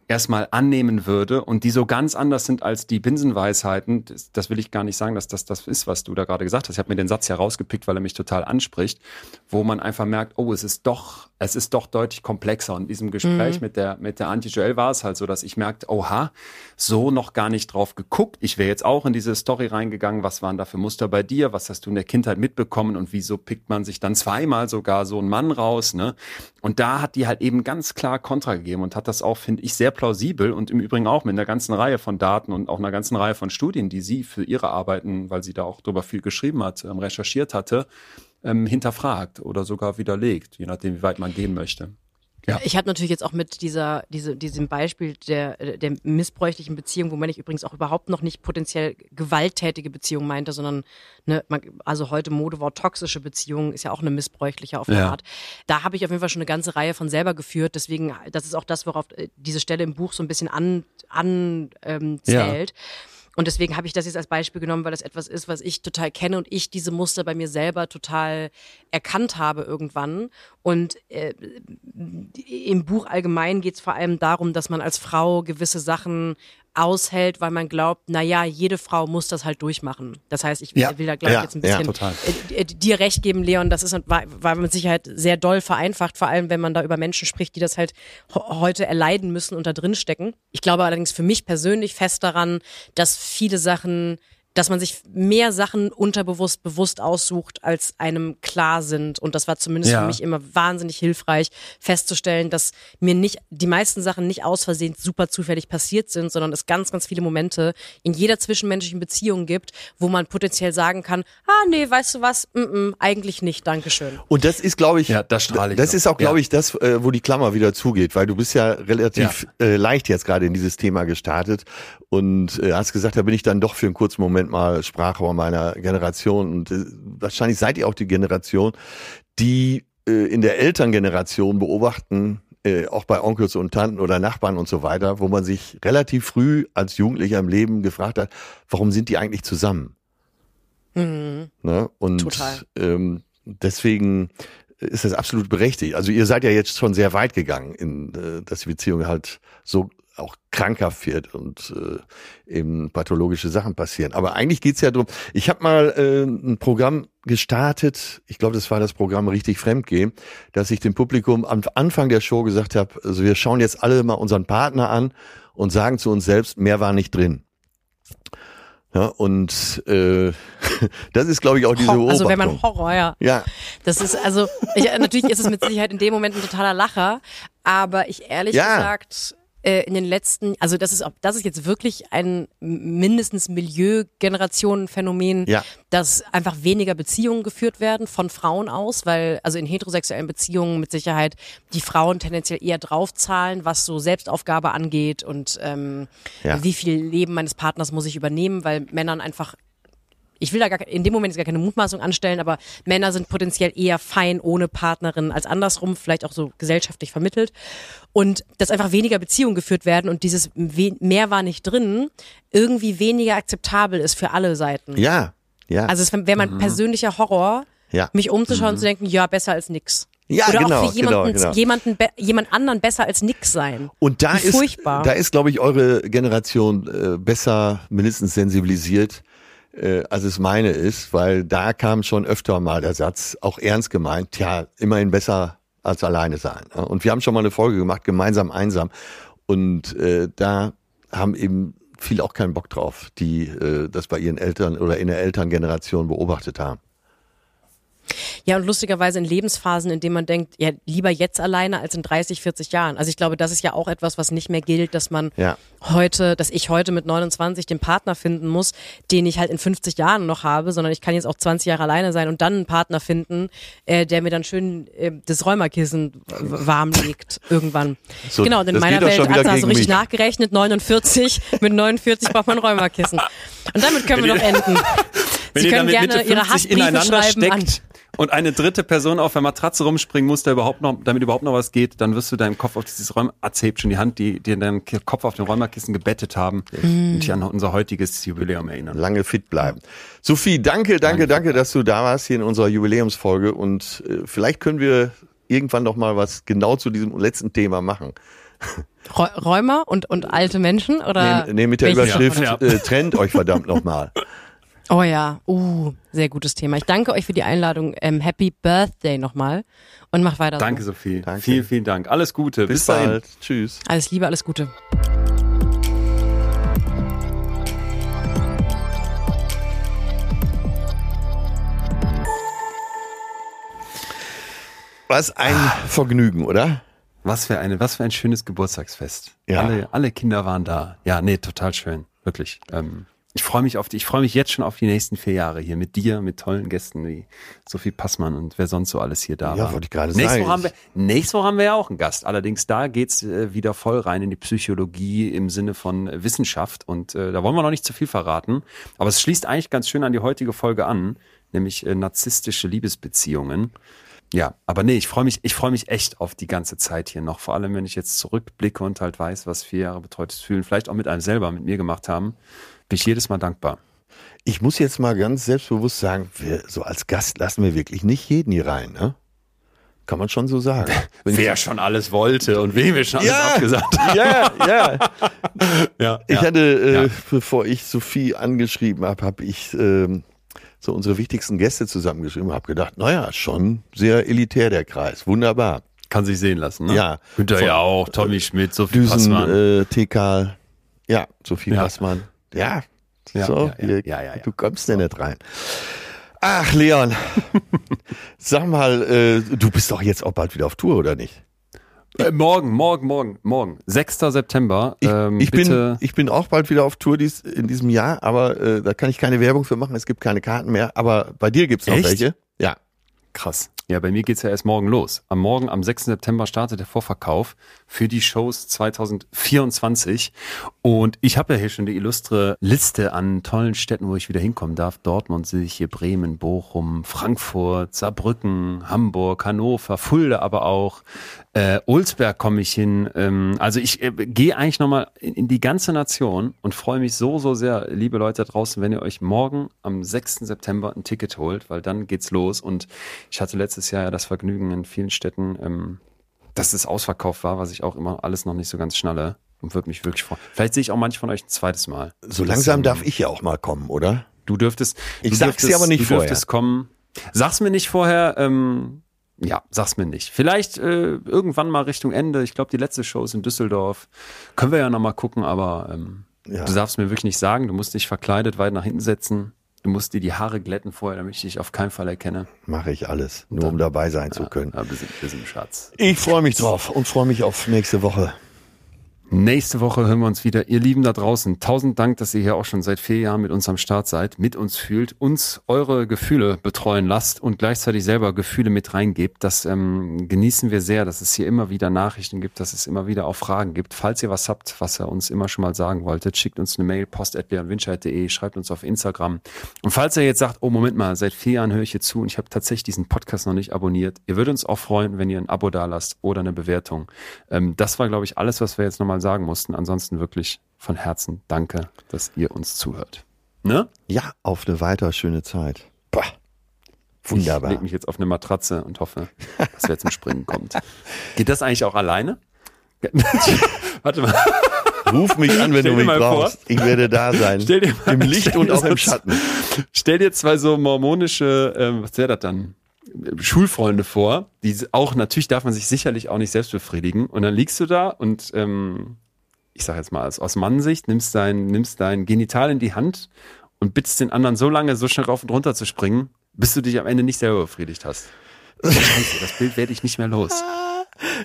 erstmal annehmen würde und die so ganz anders sind als die Binsenweisheiten, das, das will ich gar nicht sagen, dass das das ist, was du da gerade gesagt hast. Ich habe mir den Satz herausgepickt, weil er mich total anspricht, wo man einfach merkt, oh, es ist doch, es ist doch deutlich komplexer. Und in diesem Gespräch mhm. mit der mit der Anti Joel war es halt so, dass ich merkte, oha, so noch gar nicht drauf geguckt. Ich wäre jetzt auch in diese Story reingegangen. Was waren da für Muster bei dir? Was hast du in der Kindheit mitbekommen? Und wieso pickt man sich dann zweimal sogar so einen Mann raus? Ne? Und da hat die halt eben ganz klar Kontra gegeben und hat das auch, finde ich, sehr plausibel und im Übrigen auch mit einer ganzen Reihe von Daten und auch einer ganzen Reihe von Studien, die sie für ihre Arbeiten, weil sie da auch drüber viel geschrieben hat, ähm, recherchiert hatte, ähm, hinterfragt oder sogar widerlegt, je nachdem, wie weit man gehen möchte. Ja. Ich habe natürlich jetzt auch mit dieser, diese, diesem Beispiel der, der missbräuchlichen Beziehung, wo man ich übrigens auch überhaupt noch nicht potenziell gewalttätige Beziehung meinte, sondern ne, man, also heute Modewort toxische Beziehung ist ja auch eine missbräuchliche auf eine ja. Art. Da habe ich auf jeden Fall schon eine ganze Reihe von selber geführt. Deswegen, das ist auch das, worauf äh, diese Stelle im Buch so ein bisschen an, an ähm, zählt. Ja. Und deswegen habe ich das jetzt als Beispiel genommen, weil das etwas ist, was ich total kenne und ich diese Muster bei mir selber total erkannt habe irgendwann. Und äh, im Buch allgemein geht es vor allem darum, dass man als Frau gewisse Sachen aushält, weil man glaubt, na ja, jede Frau muss das halt durchmachen. Das heißt, ich ja, will da glaube ich ja, jetzt ein bisschen ja, äh, dir recht geben, Leon, das ist war, war mit Sicherheit sehr doll vereinfacht, vor allem wenn man da über Menschen spricht, die das halt heute erleiden müssen und da drin stecken. Ich glaube allerdings für mich persönlich fest daran, dass viele Sachen dass man sich mehr Sachen unterbewusst bewusst aussucht, als einem klar sind. Und das war zumindest ja. für mich immer wahnsinnig hilfreich, festzustellen, dass mir nicht die meisten Sachen nicht aus Versehen super zufällig passiert sind, sondern es ganz, ganz viele Momente in jeder zwischenmenschlichen Beziehung gibt, wo man potenziell sagen kann, ah nee, weißt du was, mm -mm, eigentlich nicht, Dankeschön. Und das ist, glaube ich, ja, das strahle ich. Das noch. ist auch, glaube ja. ich, das, äh, wo die Klammer wieder zugeht, weil du bist ja relativ ja. Äh, leicht jetzt gerade in dieses Thema gestartet und äh, hast gesagt, da bin ich dann doch für einen kurzen Moment mal Sprachrohr meiner Generation. Und äh, wahrscheinlich seid ihr auch die Generation, die äh, in der Elterngeneration beobachten, äh, auch bei Onkels und Tanten oder Nachbarn und so weiter, wo man sich relativ früh als Jugendlicher im Leben gefragt hat, warum sind die eigentlich zusammen? Mhm. Ne? Und Total. Ähm, deswegen ist das absolut berechtigt. Also ihr seid ja jetzt schon sehr weit gegangen, in, äh, dass die Beziehung halt so auch krankhaft wird und äh, eben pathologische Sachen passieren. Aber eigentlich geht's ja drum. Ich habe mal äh, ein Programm gestartet, ich glaube, das war das Programm Richtig Fremdgehen, dass ich dem Publikum am Anfang der Show gesagt habe, also wir schauen jetzt alle mal unseren Partner an und sagen zu uns selbst, mehr war nicht drin. Ja, und äh, *laughs* das ist, glaube ich, auch diese Hor- Beobachtung. also wenn man Horror, ja. ja, Das ist also, ich, natürlich ist es mit Sicherheit in dem Moment ein totaler Lacher, aber ich ehrlich Ja. gesagt äh, in den letzten, also das ist das ist jetzt wirklich ein mindestens Milieu-Generationen-Phänomen, Ja. dass einfach weniger Beziehungen geführt werden von Frauen aus, weil also in heterosexuellen Beziehungen mit Sicherheit die Frauen tendenziell eher draufzahlen, was so Selbstaufgabe angeht und ähm, Ja. wie viel Leben meines Partners muss ich übernehmen, weil Männern einfach ich will da gar, in dem Moment jetzt gar keine Mutmaßung anstellen, aber Männer sind potenziell eher fein ohne Partnerin als andersrum, vielleicht auch so gesellschaftlich vermittelt. Und dass einfach weniger Beziehungen geführt werden und dieses we- mehr war nicht drin, irgendwie weniger akzeptabel ist für alle Seiten. ja, ja. Also es wäre mein persönlicher Horror, Ja. mich umzuschauen und zu denken, ja, besser als nix. Ja, Oder genau, auch für jemanden, genau, genau. jemanden, jemand anderen besser als nix sein. Und da Wie ist, furchtbar. da ist, glaube ich, eure Generation äh, besser, mindestens sensibilisiert, äh, als es meine ist, weil da kam schon öfter mal der Satz, auch ernst gemeint, tja, immerhin besser als alleine sein. Ja? Und wir haben schon mal eine Folge gemacht, gemeinsam einsam. Und äh, da haben eben viele auch keinen Bock drauf, die äh, das bei ihren Eltern oder in der Elterngeneration beobachtet haben. Ja, und lustigerweise in Lebensphasen, in denen man denkt, ja, lieber jetzt alleine als in 30, 40 Jahren. Also ich glaube, das ist ja auch etwas, was nicht mehr gilt, dass man Ja. heute, dass ich heute mit 29 den Partner finden muss, den ich halt in 50 Jahren noch habe, sondern ich kann jetzt auch 20 Jahre alleine sein und dann einen Partner finden, äh, der mir dann schön äh, das Räumerkissen w- warm legt irgendwann. So, genau, und in meiner Welt, du gegen richtig mich. nachgerechnet, 49, mit 49 braucht man ein Räumerkissen. Und damit können wir noch enden. *laughs* Wenn Sie ihr damit gerne Mitte Ihre 50 Hassbriefe ineinander an steckt und eine dritte Person auf der Matratze rumspringen muss, da überhaupt noch, damit überhaupt noch was geht, dann wirst du deinen Kopf auf dieses Räumer, hebt schon die Hand, die, die deinen Kopf auf den Räumerkissen gebettet haben und dich an unser heutiges Jubiläum erinnern. lange fit bleiben. Sophie, danke, danke, danke, dass du da warst hier in unserer Jubiläumsfolge und äh, vielleicht können wir irgendwann noch mal was genau zu diesem letzten Thema machen. Räu- Räumer und, und alte Menschen oder? Nee, nee mit der welches? Überschrift Ja. Äh, trennt euch verdammt noch mal. *laughs* Oh ja, uh, sehr gutes Thema. Ich danke euch für die Einladung. Ähm, Happy Birthday nochmal und macht weiter Danke, so. Sophie. Danke. Vielen, vielen Dank. Alles Gute. Bis, Bis dahin. bald. Tschüss. Alles Liebe, alles Gute. Was ein Vergnügen, oder? Was für eine, was für ein schönes Geburtstagsfest. Ja. Alle, alle Kinder waren da. Ja, nee, total schön. Wirklich. Ähm, ich freue mich auf die, ich freue mich jetzt schon auf die nächsten vier Jahre hier mit dir, mit tollen Gästen wie Sophie Passmann und wer sonst so alles hier da Ja, war. wollte ich gerade nächste sagen. Woche haben wir, nächste Woche haben wir ja auch einen Gast. Allerdings da geht's äh, wieder voll rein in die Psychologie im Sinne von äh, Wissenschaft und äh, da wollen wir noch nicht zu viel verraten. Aber es schließt eigentlich ganz schön an die heutige Folge an, nämlich äh, narzisstische Liebesbeziehungen. Ja, aber nee, ich freue mich, ich freue mich echt auf die ganze Zeit hier noch. Vor allem, wenn ich jetzt zurückblicke und halt weiß, was vier Jahre betreutes Fühlen vielleicht auch mit einem selber, mit mir gemacht haben, bin ich jedes Mal dankbar. Ich muss jetzt mal ganz selbstbewusst sagen, wir, so als Gast lassen wir wirklich nicht jeden hier rein, ne? Kann man schon so sagen. *laughs* Wenn Wer schon alles wollte und wem wir schon alles Ja. abgesagt *laughs* haben. ja, ja. *laughs* Ja, Ich ja. hatte, äh, Ja. bevor ich Sophie angeschrieben habe, habe ich ähm, so unsere wichtigsten Gäste zusammengeschrieben, habe gedacht, naja, schon sehr elitär der Kreis, wunderbar. Kann sich sehen lassen, ne? Ja. Günther ja auch, Tommy Schmidt, Sophie Düsen, Passmann. äh, TK, ja, Sophie Ja. Passmann. Ja, Ja, so, ja, ja, hier, ja, ja, ja. du kommst denn nicht rein. Ach, Leon, *laughs* sag mal, äh, du bist doch jetzt auch bald wieder auf Tour, oder nicht? Äh, morgen, morgen, morgen, morgen. 6. September. Ich, ähm, ich, bitte, bin, ich bin auch bald wieder auf Tour dies, in diesem Jahr, aber äh, da kann ich keine Werbung für machen, es gibt keine Karten mehr, aber bei dir gibt's noch Echt? welche. Ja. Krass. Ja, bei mir geht's ja erst morgen los. Am Morgen, am 6. September startet der Vorverkauf für die Shows 2024. Und ich habe ja hier schon die illustre Liste an tollen Städten, wo ich wieder hinkommen darf. Dortmund hier, Bremen, Bochum, Frankfurt, Saarbrücken, Hamburg, Hannover, Fulda aber auch. Äh, Ulsberg komme ich hin. Ähm, also ich äh, gehe eigentlich nochmal in, in die ganze Nation und freue mich so, so sehr, liebe Leute da draußen, wenn ihr euch morgen am 6. September ein Ticket holt, weil dann geht's los. Und ich hatte letztes Jahr ja das Vergnügen in vielen Städten, ähm, dass es ausverkauft war, was ich auch immer alles noch nicht so ganz schnalle. Und würde mich wirklich freuen. Vielleicht sehe ich auch manche von euch ein zweites Mal. So langsam darf ich ja auch mal kommen, oder? Du dürftest. Ich du sag's dir aber nicht du vorher. dürftest kommen. Sag's mir nicht vorher. Ähm, ja, sag's mir nicht. Vielleicht äh, irgendwann mal Richtung Ende. Ich glaube, die letzte Show ist in Düsseldorf. Können wir ja noch mal gucken, aber ähm, Ja. Du darfst mir wirklich nicht sagen, du musst dich verkleidet weit nach hinten setzen. Du musst dir die Haare glätten vorher, damit ich dich auf keinen Fall erkenne. Mache ich alles, nur um dabei sein zu können. Ja, wir sind, wir sind Schatz. Ich freue mich drauf und freue mich auf nächste Woche. Nächste Woche hören wir uns wieder. Ihr Lieben da draußen, tausend Dank, dass ihr hier auch schon seit vier Jahren mit uns am Start seid, mit uns fühlt, uns eure Gefühle betreuen lasst und gleichzeitig selber Gefühle mit reingebt. Das ähm, genießen wir sehr, dass es hier immer wieder Nachrichten gibt, dass es immer wieder auch Fragen gibt. Falls ihr was habt, was ihr uns immer schon mal sagen wolltet, schickt uns eine Mail, post.leonwinscheid.de, schreibt uns auf Instagram. Und falls ihr jetzt sagt, oh Moment mal, seit vier Jahren höre ich hier zu und ich habe tatsächlich diesen Podcast noch nicht abonniert, ihr würdet uns auch freuen, wenn ihr ein Abo da lasst oder eine Bewertung. Ähm, das war, glaube ich, alles, was wir jetzt nochmal sagen mussten. Ansonsten wirklich von Herzen danke, dass ihr uns zuhört. Ne? Ja, auf eine weiter schöne Zeit. Ich Wunderbar. leg mich jetzt auf eine Matratze und hoffe, dass wer zum Springen kommt. *laughs* Geht das eigentlich auch alleine? *laughs* Warte mal. Ruf mich an, wenn Stell du mich mal vor. brauchst. Ich werde da sein. Stell dir mal- Im Licht und auch im Schatten. Stell dir zwei so mormonische, ähm, was wäre das dann? Schulfreunde vor, die auch, natürlich darf man sich sicherlich auch nicht selbst befriedigen. Und dann liegst du da und ähm, ich sag jetzt mal, aus, aus Mannsicht, nimmst dein, nimmst dein Genital in die Hand und bittest den anderen so lange, so schnell rauf und runter zu springen, bis du dich am Ende nicht selber befriedigt hast. Scheiße, das Bild werde ich nicht mehr los. *laughs*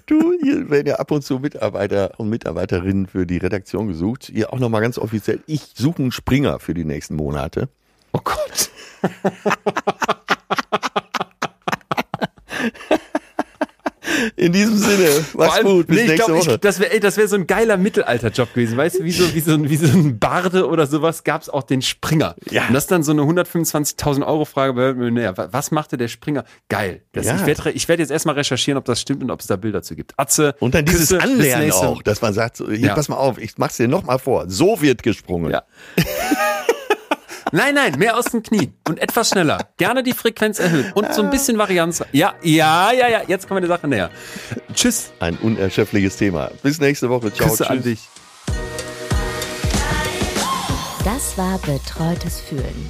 Du, hier werden ja ab und zu Mitarbeiter und Mitarbeiterinnen für die Redaktion gesucht. Hier auch nochmal ganz offiziell. Ich suche einen Springer für die nächsten Monate. Oh Gott. *laughs* *laughs* In diesem Sinne, mach's allem- gut. Bis nee, ich nächste glaub, Woche. Ich, das wäre das wär so ein geiler Mittelalterjob gewesen. Weißt du, wie so, wie so, ein, wie so ein Barde oder sowas gab's auch den Springer. Ja. Und das ist dann so eine 125.000 Euro Frage bei Millionär. Wa- Was machte der Springer? Geil. Das, Ja. Ich werde ich werd jetzt erstmal recherchieren, ob das stimmt und ob es da Bilder zu gibt. Atze. Und dann dieses Küsse, Anlernen auch, dass man sagt, so, hier, Ja. pass mal auf, ich mach's dir nochmal vor. So wird gesprungen. Ja. *laughs* Nein, nein, mehr aus den Knien und etwas schneller. Gerne die Frequenz erhöhen und so ein bisschen Varianz. Ja, ja, ja, ja. Jetzt kommen wir der Sache näher. Tschüss. Ein unerschöpfliches Thema. Bis nächste Woche. Ciao. Küsse an tschüss. dich. Das war Betreutes Fühlen.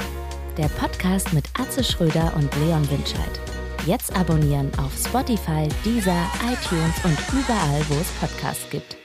Der Podcast mit Atze Schröder und Leon Winscheid. Jetzt abonnieren auf Spotify, Deezer, iTunes und überall, wo es Podcasts gibt.